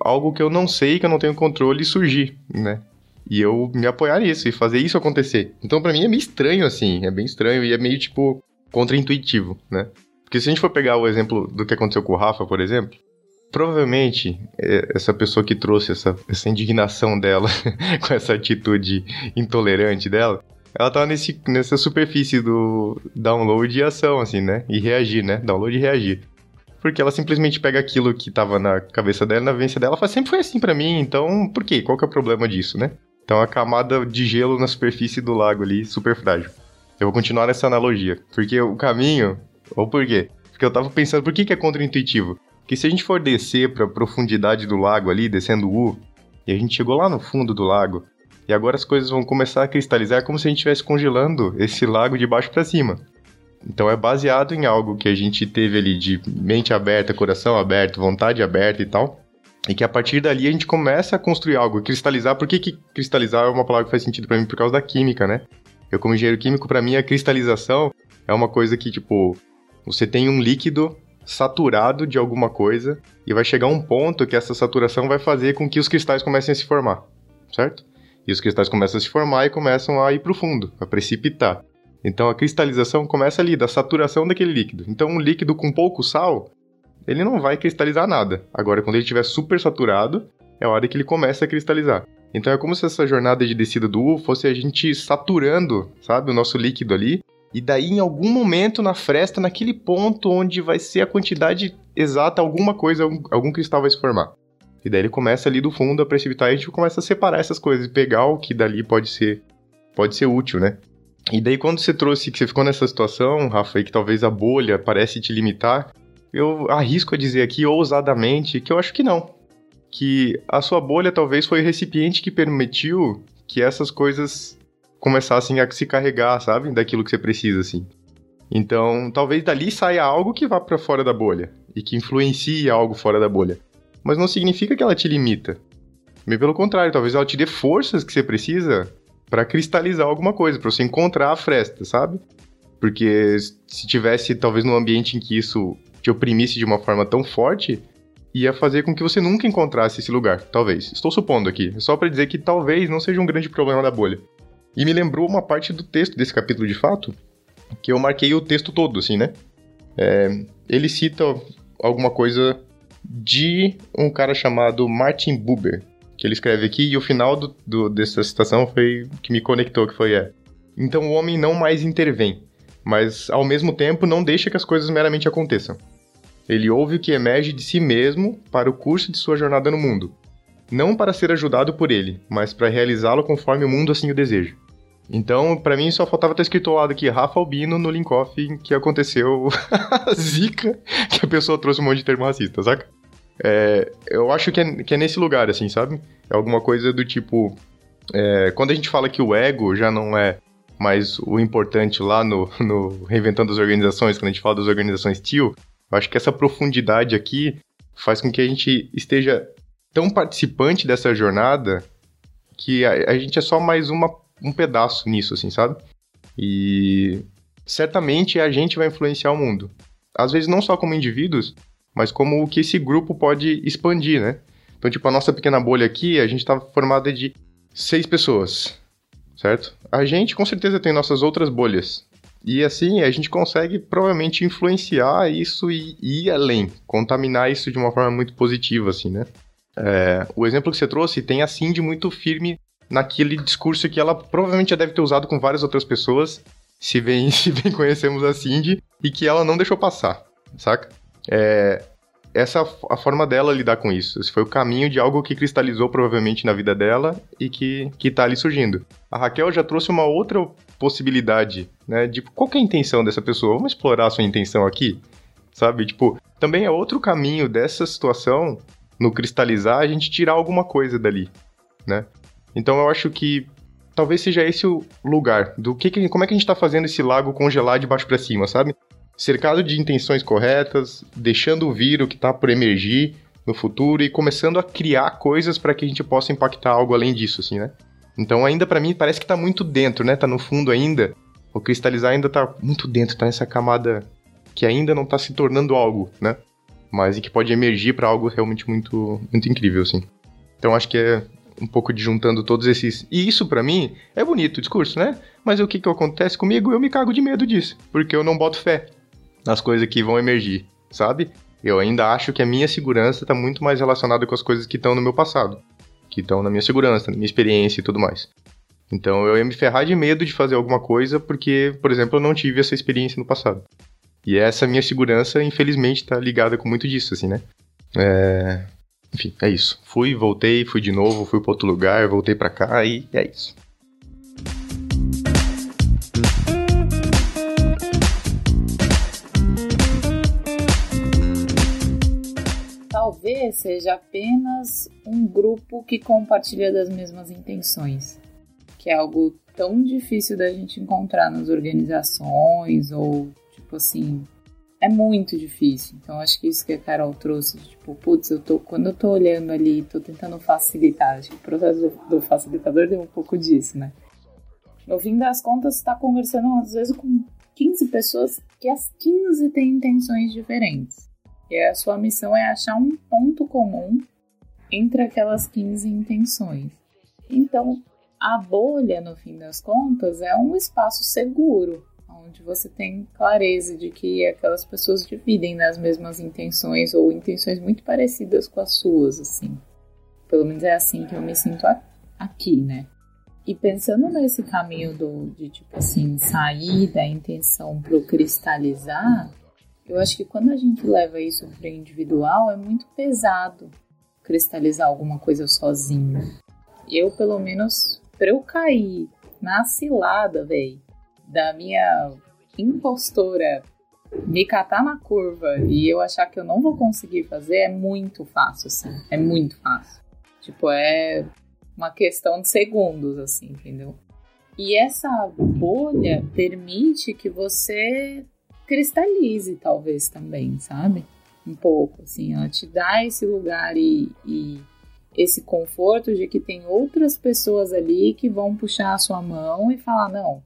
algo que eu não sei, que eu não tenho controle surgir, né? E eu me apoiar nisso e fazer isso acontecer. Então para mim é meio estranho assim, é bem estranho e é meio tipo contraintuitivo, né? Porque se a gente for pegar o exemplo do que aconteceu com o Rafa, por exemplo, provavelmente é, essa pessoa que trouxe essa, essa indignação dela com essa atitude intolerante dela, ela tá nesse, nessa superfície do download e ação, assim, né? E reagir, né? Download e reagir. Porque ela simplesmente pega aquilo que tava na cabeça dela, na vivência dela, fala, sempre foi assim para mim, então por quê? Qual que é o problema disso, né? Então a camada de gelo na superfície do lago ali, super frágil. Eu vou continuar nessa analogia. Porque o caminho. Ou por quê? Porque eu tava pensando, por que, que é contra-intuitivo? que se a gente for descer para a profundidade do lago ali, descendo o U, e a gente chegou lá no fundo do lago, e agora as coisas vão começar a cristalizar como se a gente estivesse congelando esse lago de baixo para cima. Então é baseado em algo que a gente teve ali de mente aberta, coração aberto, vontade aberta e tal. E que a partir dali a gente começa a construir algo, cristalizar. Por que, que cristalizar é uma palavra que faz sentido para mim? Por causa da química, né? Eu, como engenheiro químico, para mim a cristalização é uma coisa que, tipo, você tem um líquido saturado de alguma coisa e vai chegar um ponto que essa saturação vai fazer com que os cristais comecem a se formar, certo? E os cristais começam a se formar e começam a ir para o fundo, a precipitar. Então a cristalização começa ali da saturação daquele líquido. Então um líquido com pouco sal, ele não vai cristalizar nada. Agora quando ele estiver super saturado, é a hora que ele começa a cristalizar. Então é como se essa jornada de descida do U fosse a gente saturando, sabe, o nosso líquido ali e daí, em algum momento na fresta, naquele ponto onde vai ser a quantidade exata, alguma coisa, algum, cristal vai se formar. E daí ele começa ali do fundo a precipitar e a gente começa a separar essas coisas e pegar o que dali pode ser pode ser útil, né? E daí quando você trouxe que você ficou nessa situação, Rafa, e que talvez a bolha parece te limitar, eu arrisco a dizer aqui ousadamente que eu acho que não. Que a sua bolha talvez foi o recipiente que permitiu que essas coisas começassem a se carregar, sabe? Daquilo que você precisa, assim. Então, talvez dali saia algo que vá para fora da bolha e que influencie algo fora da bolha. Mas não significa que ela te limita. Bem pelo contrário, talvez ela te dê forças que você precisa para cristalizar alguma coisa, para você encontrar a fresta, sabe? Porque se tivesse talvez num ambiente em que isso te oprimisse de uma forma tão forte, ia fazer com que você nunca encontrasse esse lugar, talvez. Estou supondo aqui, só para dizer que talvez não seja um grande problema da bolha. E me lembrou uma parte do texto desse capítulo de fato, que eu marquei o texto todo, assim, né? É, ele cita alguma coisa de um cara chamado Martin Buber, que ele escreve aqui, e o final do, do, dessa citação foi que me conectou, que foi é. Então o homem não mais intervém, mas ao mesmo tempo não deixa que as coisas meramente aconteçam. Ele ouve o que emerge de si mesmo para o curso de sua jornada no mundo, não para ser ajudado por ele, mas para realizá-lo conforme o mundo assim o deseja. Então, para mim, só faltava ter escrito ao lado aqui, Rafa Albino no Linkoff, que aconteceu a zica que a pessoa trouxe um monte de termo racista, saca? É, eu acho que é, que é nesse lugar, assim, sabe? É alguma coisa do tipo. É, quando a gente fala que o ego já não é mais o importante lá no, no Reinventando as Organizações, quando a gente fala das organizações TIL, eu acho que essa profundidade aqui faz com que a gente esteja tão participante dessa jornada que a, a gente é só mais uma um pedaço nisso, assim, sabe? E certamente a gente vai influenciar o mundo. Às vezes não só como indivíduos, mas como o que esse grupo pode expandir, né? Então, tipo, a nossa pequena bolha aqui, a gente está formada de seis pessoas, certo? A gente com certeza tem nossas outras bolhas. E assim, a gente consegue provavelmente influenciar isso e, ir além, contaminar isso de uma forma muito positiva, assim, né? É, o exemplo que você trouxe tem a Cindy muito firme naquele discurso que ela provavelmente já deve ter usado com várias outras pessoas, se bem, se bem conhecemos a Cindy, e que ela não deixou passar, saca? É, essa a forma dela lidar com isso. Esse foi o caminho de algo que cristalizou provavelmente na vida dela e que, que tá ali surgindo. A Raquel já trouxe uma outra possibilidade, né? De qual é a intenção dessa pessoa? Vamos explorar a sua intenção aqui, sabe? Tipo, também é outro caminho dessa situação no cristalizar a gente tirar alguma coisa dali, né? Então eu acho que talvez seja esse o lugar do que, que como é que a gente está fazendo esse lago congelar de baixo para cima, sabe? Cercado de intenções corretas, deixando vir o que está por emergir no futuro e começando a criar coisas para que a gente possa impactar algo além disso, assim, né? Então ainda para mim parece que tá muito dentro, né? Tá no fundo ainda. O cristalizar ainda tá muito dentro, tá nessa camada que ainda não tá se tornando algo, né? Mas e que pode emergir para algo realmente muito muito incrível, assim. Então acho que é um pouco de juntando todos esses. E isso para mim é bonito o discurso, né? Mas o que que acontece comigo? Eu me cago de medo disso, porque eu não boto fé nas coisas que vão emergir, sabe? Eu ainda acho que a minha segurança tá muito mais relacionada com as coisas que estão no meu passado, que estão na minha segurança, na minha experiência e tudo mais. Então eu ia me ferrar de medo de fazer alguma coisa porque, por exemplo, eu não tive essa experiência no passado. E essa minha segurança, infelizmente, tá ligada com muito disso, assim, né? É... Enfim, é isso. Fui, voltei, fui de novo, fui para outro lugar, voltei para cá e é isso. Talvez seja apenas um grupo que compartilha das mesmas intenções, que é algo tão difícil da gente encontrar nas organizações ou tipo assim é muito difícil. Então acho que isso que a Carol trouxe, tipo, putz, eu tô, quando eu tô olhando ali, tô tentando facilitar, acho que o processo do, do facilitador deu um pouco disso, né? No fim das contas, está conversando às vezes com 15 pessoas que as 15 têm intenções diferentes. E a sua missão é achar um ponto comum entre aquelas 15 intenções. Então, a bolha, no fim das contas, é um espaço seguro onde você tem clareza de que aquelas pessoas dividem nas mesmas intenções ou intenções muito parecidas com as suas, assim. Pelo menos é assim que eu me sinto aqui, né? E pensando nesse caminho do, de, tipo assim, sair da intenção pro cristalizar, eu acho que quando a gente leva isso pro individual, é muito pesado cristalizar alguma coisa sozinho. Eu, pelo menos, pra eu cair na cilada, velho, da minha impostora me catar na curva e eu achar que eu não vou conseguir fazer é muito fácil, assim. É muito fácil. Tipo, é uma questão de segundos, assim, entendeu? E essa bolha permite que você cristalize, talvez, também, sabe? Um pouco, assim. Ela te dá esse lugar e, e esse conforto de que tem outras pessoas ali que vão puxar a sua mão e falar: não,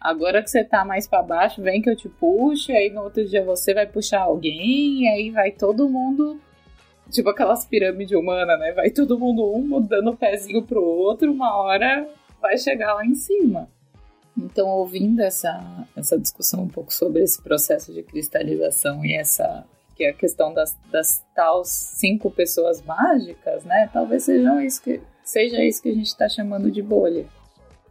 agora que você tá mais para baixo, vem que eu te puxo, aí no outro dia você vai puxar alguém, e aí vai todo mundo. Tipo aquelas pirâmides humanas, né? Vai todo mundo um mudando o pezinho pro outro, uma hora vai chegar lá em cima. Então, ouvindo essa, essa discussão um pouco sobre esse processo de cristalização e essa que é a questão das, das tal cinco pessoas mágicas, né? Talvez seja isso que, seja isso que a gente está chamando de bolha.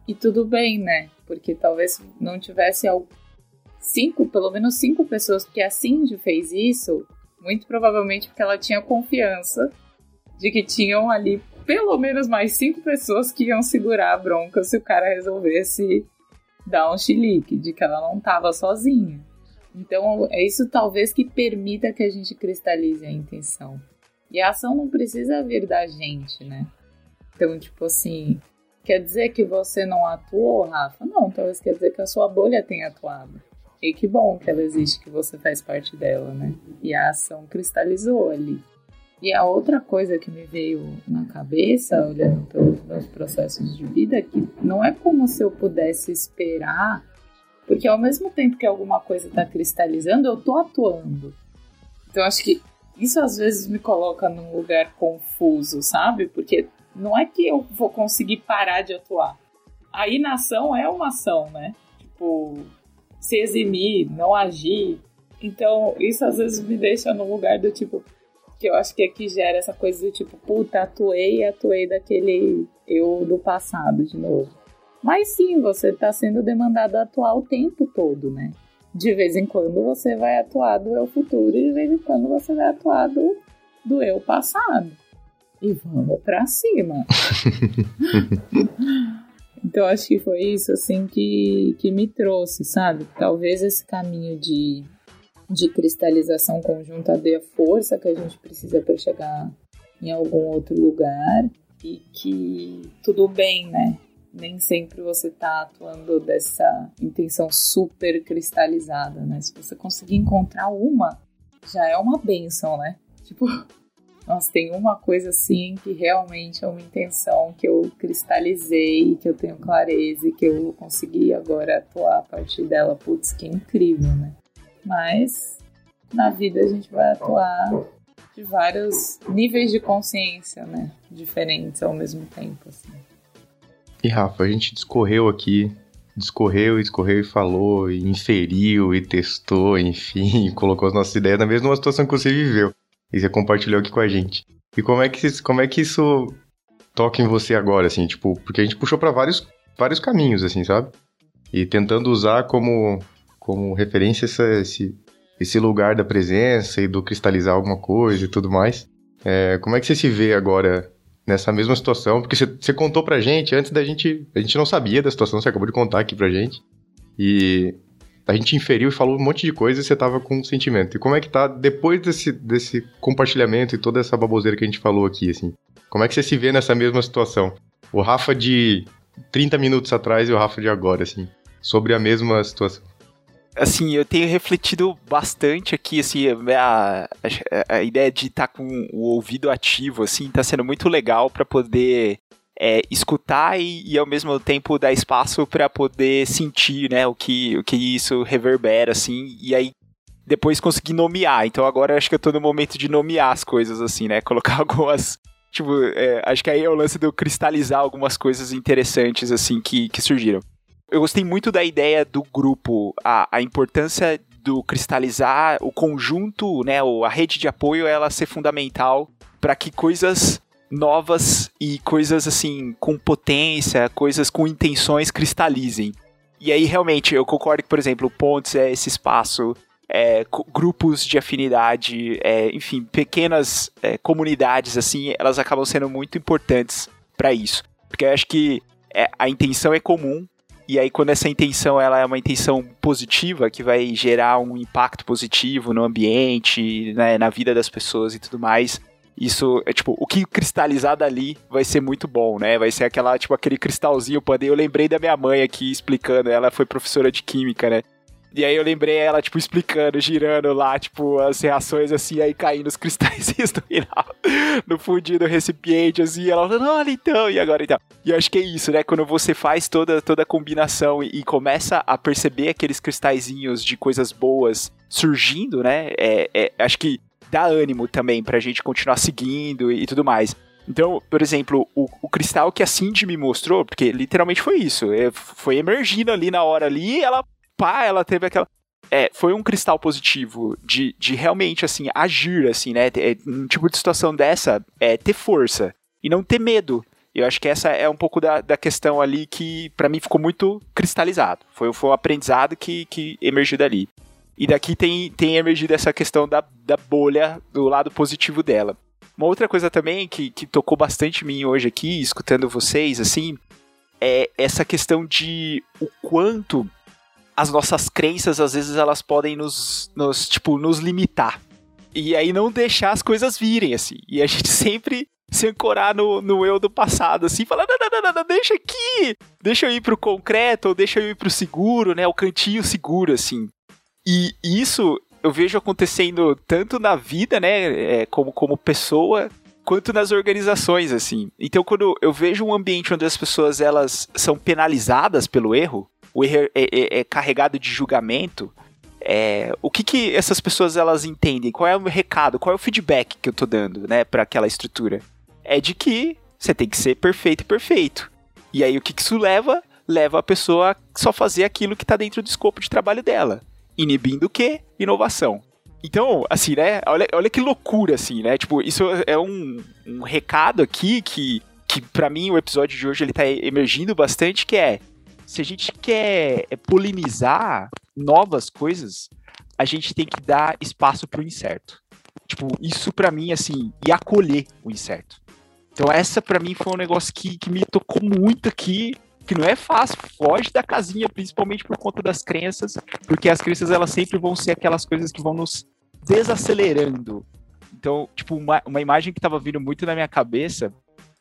E tudo bem, né? Porque talvez não tivesse cinco, pelo menos cinco pessoas, porque a Cindy fez isso, muito provavelmente porque ela tinha confiança de que tinham ali pelo menos mais cinco pessoas que iam segurar a bronca se o cara resolvesse dar um chilique, de que ela não estava sozinha. Então, é isso talvez que permita que a gente cristalize a intenção. E a ação não precisa vir da gente, né? Então, tipo assim, quer dizer que você não atuou, Rafa? Não, talvez quer dizer que a sua bolha tenha atuado. E que bom que ela existe, que você faz parte dela, né? E a ação cristalizou ali. E a outra coisa que me veio na cabeça, olhando pelos meus processos de vida, é que não é como se eu pudesse esperar porque ao mesmo tempo que alguma coisa está cristalizando, eu tô atuando. Então acho que isso às vezes me coloca num lugar confuso, sabe? Porque não é que eu vou conseguir parar de atuar. A inação é uma ação, né? Tipo, se eximir, não agir. Então, isso às vezes me deixa num lugar do tipo. Que eu acho que que gera essa coisa do tipo, puta, atuei e atuei daquele eu do passado de novo. Mas sim, você está sendo demandado a atuar o tempo todo, né? De vez em quando você vai atuar do eu futuro e de vez em quando você vai atuar do, do eu passado. E vamos pra cima. então acho que foi isso assim que, que me trouxe, sabe? Talvez esse caminho de, de cristalização conjunta dê a força que a gente precisa para chegar em algum outro lugar e que tudo bem, né? nem sempre você está atuando dessa intenção super cristalizada, né? Se você conseguir encontrar uma, já é uma benção, né? Tipo, nossa, tem uma coisa assim que realmente é uma intenção que eu cristalizei, que eu tenho clareza e que eu consegui agora atuar a partir dela. Putz, que incrível, né? Mas na vida a gente vai atuar de vários níveis de consciência, né? Diferentes ao mesmo tempo, assim. E Rafa, a gente discorreu aqui, discorreu, discorreu e falou, e inferiu e testou, enfim, colocou as nossas ideias na mesma situação que você viveu. E você compartilhou aqui com a gente. E como é que, como é que isso toca em você agora, assim, tipo, porque a gente puxou para vários, vários caminhos, assim, sabe? E tentando usar como, como referência essa, esse, esse lugar da presença e do cristalizar alguma coisa e tudo mais. É, como é que você se vê agora nessa mesma situação, porque você contou pra gente antes da gente. A gente não sabia da situação, você acabou de contar aqui pra gente. E a gente inferiu e falou um monte de coisa e você tava com um sentimento. E como é que tá depois desse, desse compartilhamento e toda essa baboseira que a gente falou aqui, assim? Como é que você se vê nessa mesma situação? O Rafa de 30 minutos atrás e o Rafa de agora, assim, sobre a mesma situação assim, eu tenho refletido bastante aqui, assim, a, a, a ideia de estar tá com o ouvido ativo, assim, tá sendo muito legal para poder é, escutar e, e, ao mesmo tempo dar espaço para poder sentir, né, o que, o que isso reverbera, assim, e aí depois conseguir nomear. Então agora acho que eu tô no momento de nomear as coisas, assim, né, colocar algumas... Tipo, é, acho que aí é o lance de eu cristalizar algumas coisas interessantes, assim, que, que surgiram. Eu gostei muito da ideia do grupo, a, a importância do cristalizar o conjunto, né, a rede de apoio, ela ser fundamental para que coisas novas e coisas assim com potência, coisas com intenções cristalizem. E aí realmente eu concordo que, por exemplo, pontes é esse espaço, é, grupos de afinidade, é, enfim, pequenas é, comunidades assim, elas acabam sendo muito importantes para isso, porque eu acho que é, a intenção é comum, e aí, quando essa intenção ela é uma intenção positiva, que vai gerar um impacto positivo no ambiente, né, na vida das pessoas e tudo mais, isso é tipo, o que cristalizar dali vai ser muito bom, né? Vai ser aquela, tipo, aquele cristalzinho. Eu lembrei da minha mãe aqui explicando, ela foi professora de química, né? E aí eu lembrei ela, tipo, explicando, girando lá, tipo, as reações assim, aí caindo os cristais no final, no fundinho do recipiente, assim, ela falando, olha então, e agora então. E eu acho que é isso, né? Quando você faz toda, toda a combinação e, e começa a perceber aqueles cristalzinhos de coisas boas surgindo, né? É, é, acho que dá ânimo também pra gente continuar seguindo e, e tudo mais. Então, por exemplo, o, o, cristal que a Cindy me mostrou, porque literalmente foi isso, é, foi emergindo ali na hora ali, ela, pá, ela teve aquela... É, foi um cristal positivo de, de realmente, assim, agir, assim, né? É, um tipo de situação dessa é ter força e não ter medo. Eu acho que essa é um pouco da, da questão ali que, para mim, ficou muito cristalizado. Foi, foi um aprendizado que, que emergiu dali. E daqui tem, tem emergido essa questão da, da bolha, do lado positivo dela. Uma outra coisa também que, que tocou bastante em mim hoje aqui, escutando vocês, assim, é essa questão de o quanto as nossas crenças, às vezes, elas podem nos, nos, tipo, nos limitar. E aí não deixar as coisas virem, assim. E a gente sempre se ancorar no, no eu do passado, assim, falar, não, não, não, não, deixa aqui, deixa eu ir pro concreto, ou deixa eu ir pro seguro, né, o cantinho seguro, assim. E isso eu vejo acontecendo tanto na vida, né, é, como, como pessoa, quanto nas organizações, assim. Então, quando eu vejo um ambiente onde as pessoas elas são penalizadas pelo erro, o erro é, é, é carregado de julgamento, é, o que, que essas pessoas elas entendem? Qual é o recado? Qual é o feedback que eu tô dando, né, para aquela estrutura? É de que você tem que ser perfeito e perfeito. E aí o que, que isso leva? Leva a pessoa a só fazer aquilo que tá dentro do escopo de trabalho dela inibindo o quê? Inovação. Então, assim, né? Olha, olha que loucura, assim, né? Tipo, isso é um, um recado aqui que, que para mim, o episódio de hoje ele tá emergindo bastante, que é se a gente quer polinizar novas coisas, a gente tem que dar espaço pro incerto. Tipo, isso para mim, assim, e acolher o incerto. Então, essa para mim foi um negócio que, que me tocou muito aqui que não é fácil, foge da casinha, principalmente por conta das crenças, porque as crenças elas sempre vão ser aquelas coisas que vão nos desacelerando. Então, tipo, uma, uma imagem que estava vindo muito na minha cabeça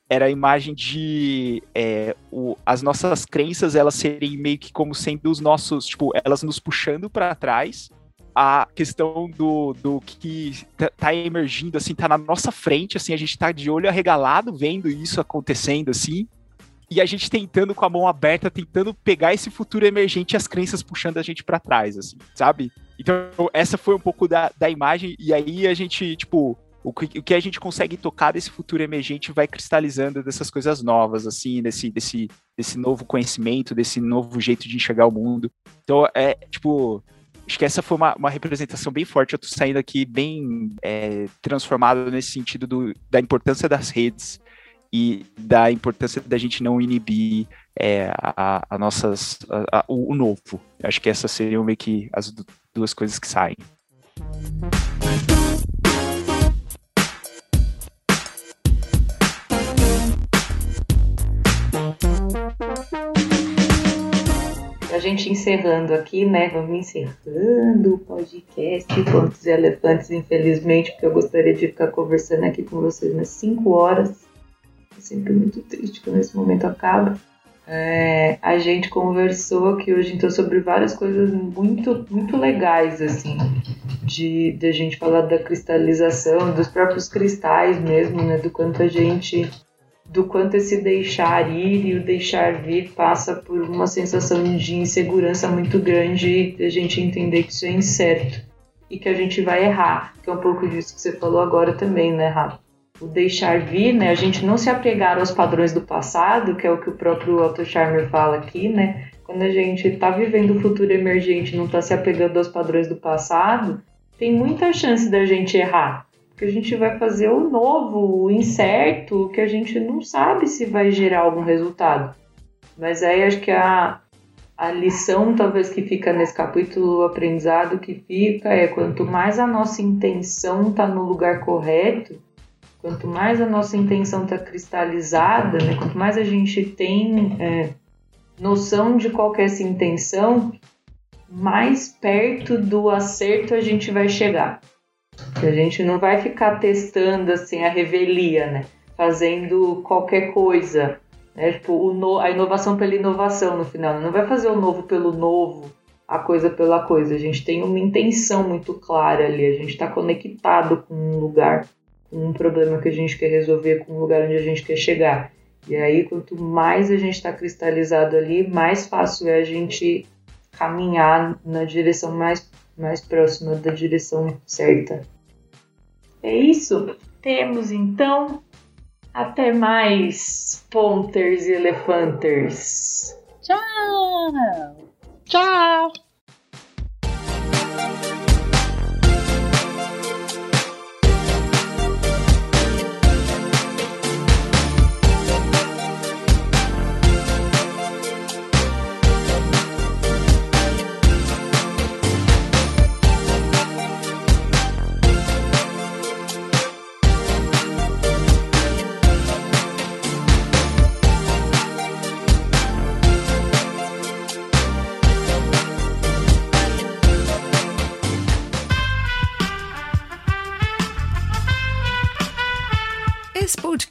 era a imagem de é, o, as nossas crenças elas serem meio que como sendo os nossos, tipo, elas nos puxando para trás. A questão do, do que tá, tá emergindo, assim, tá na nossa frente, assim, a gente tá de olho arregalado vendo isso acontecendo, assim, e a gente tentando com a mão aberta, tentando pegar esse futuro emergente e as crenças puxando a gente para trás, assim, sabe? Então, essa foi um pouco da, da imagem, e aí a gente, tipo, o que, o que a gente consegue tocar desse futuro emergente vai cristalizando dessas coisas novas, assim, desse, desse, desse novo conhecimento, desse novo jeito de enxergar o mundo. Então, é, tipo, acho que essa foi uma, uma representação bem forte. Eu tô saindo aqui bem é, transformado nesse sentido do, da importância das redes e da importância da gente não inibir é, a, a, nossas, a, a, o, novo. Acho que essas seriam meio que as duas coisas que saem. A gente encerrando aqui, né? Vamos encerrando o podcast e Elefantes, infelizmente, porque eu gostaria de ficar conversando aqui com vocês umas 5 horas sempre muito triste quando esse momento acaba. É, a gente conversou aqui hoje então sobre várias coisas muito muito legais assim de, de a gente falar da cristalização dos próprios cristais mesmo né do quanto a gente do quanto esse deixar ir e o deixar vir passa por uma sensação de insegurança muito grande e a gente entender que isso é incerto e que a gente vai errar que é um pouco disso que você falou agora também né Rafa o deixar vir, né? A gente não se apegar aos padrões do passado, que é o que o próprio Otto Charmer fala aqui, né? Quando a gente está vivendo o futuro emergente, não está se apegando aos padrões do passado, tem muita chance da gente errar, porque a gente vai fazer o novo, o incerto, que a gente não sabe se vai gerar algum resultado. Mas aí acho que a, a lição talvez que fica nesse capítulo, o aprendizado que fica é quanto mais a nossa intenção está no lugar correto, Quanto mais a nossa intenção está cristalizada, né, quanto mais a gente tem é, noção de qual é essa intenção, mais perto do acerto a gente vai chegar. A gente não vai ficar testando assim a revelia, né? Fazendo qualquer coisa, né? Tipo, no, a inovação pela inovação no final. Não vai fazer o novo pelo novo, a coisa pela coisa. A gente tem uma intenção muito clara ali, a gente está conectado com um lugar, com um problema que a gente quer resolver, com um lugar onde a gente quer chegar. E aí, quanto mais a gente está cristalizado ali, mais fácil é a gente caminhar na direção mais, mais próxima da direção certa. É isso. Temos então. Até mais, ponters e elefanters. Tchau! Tchau!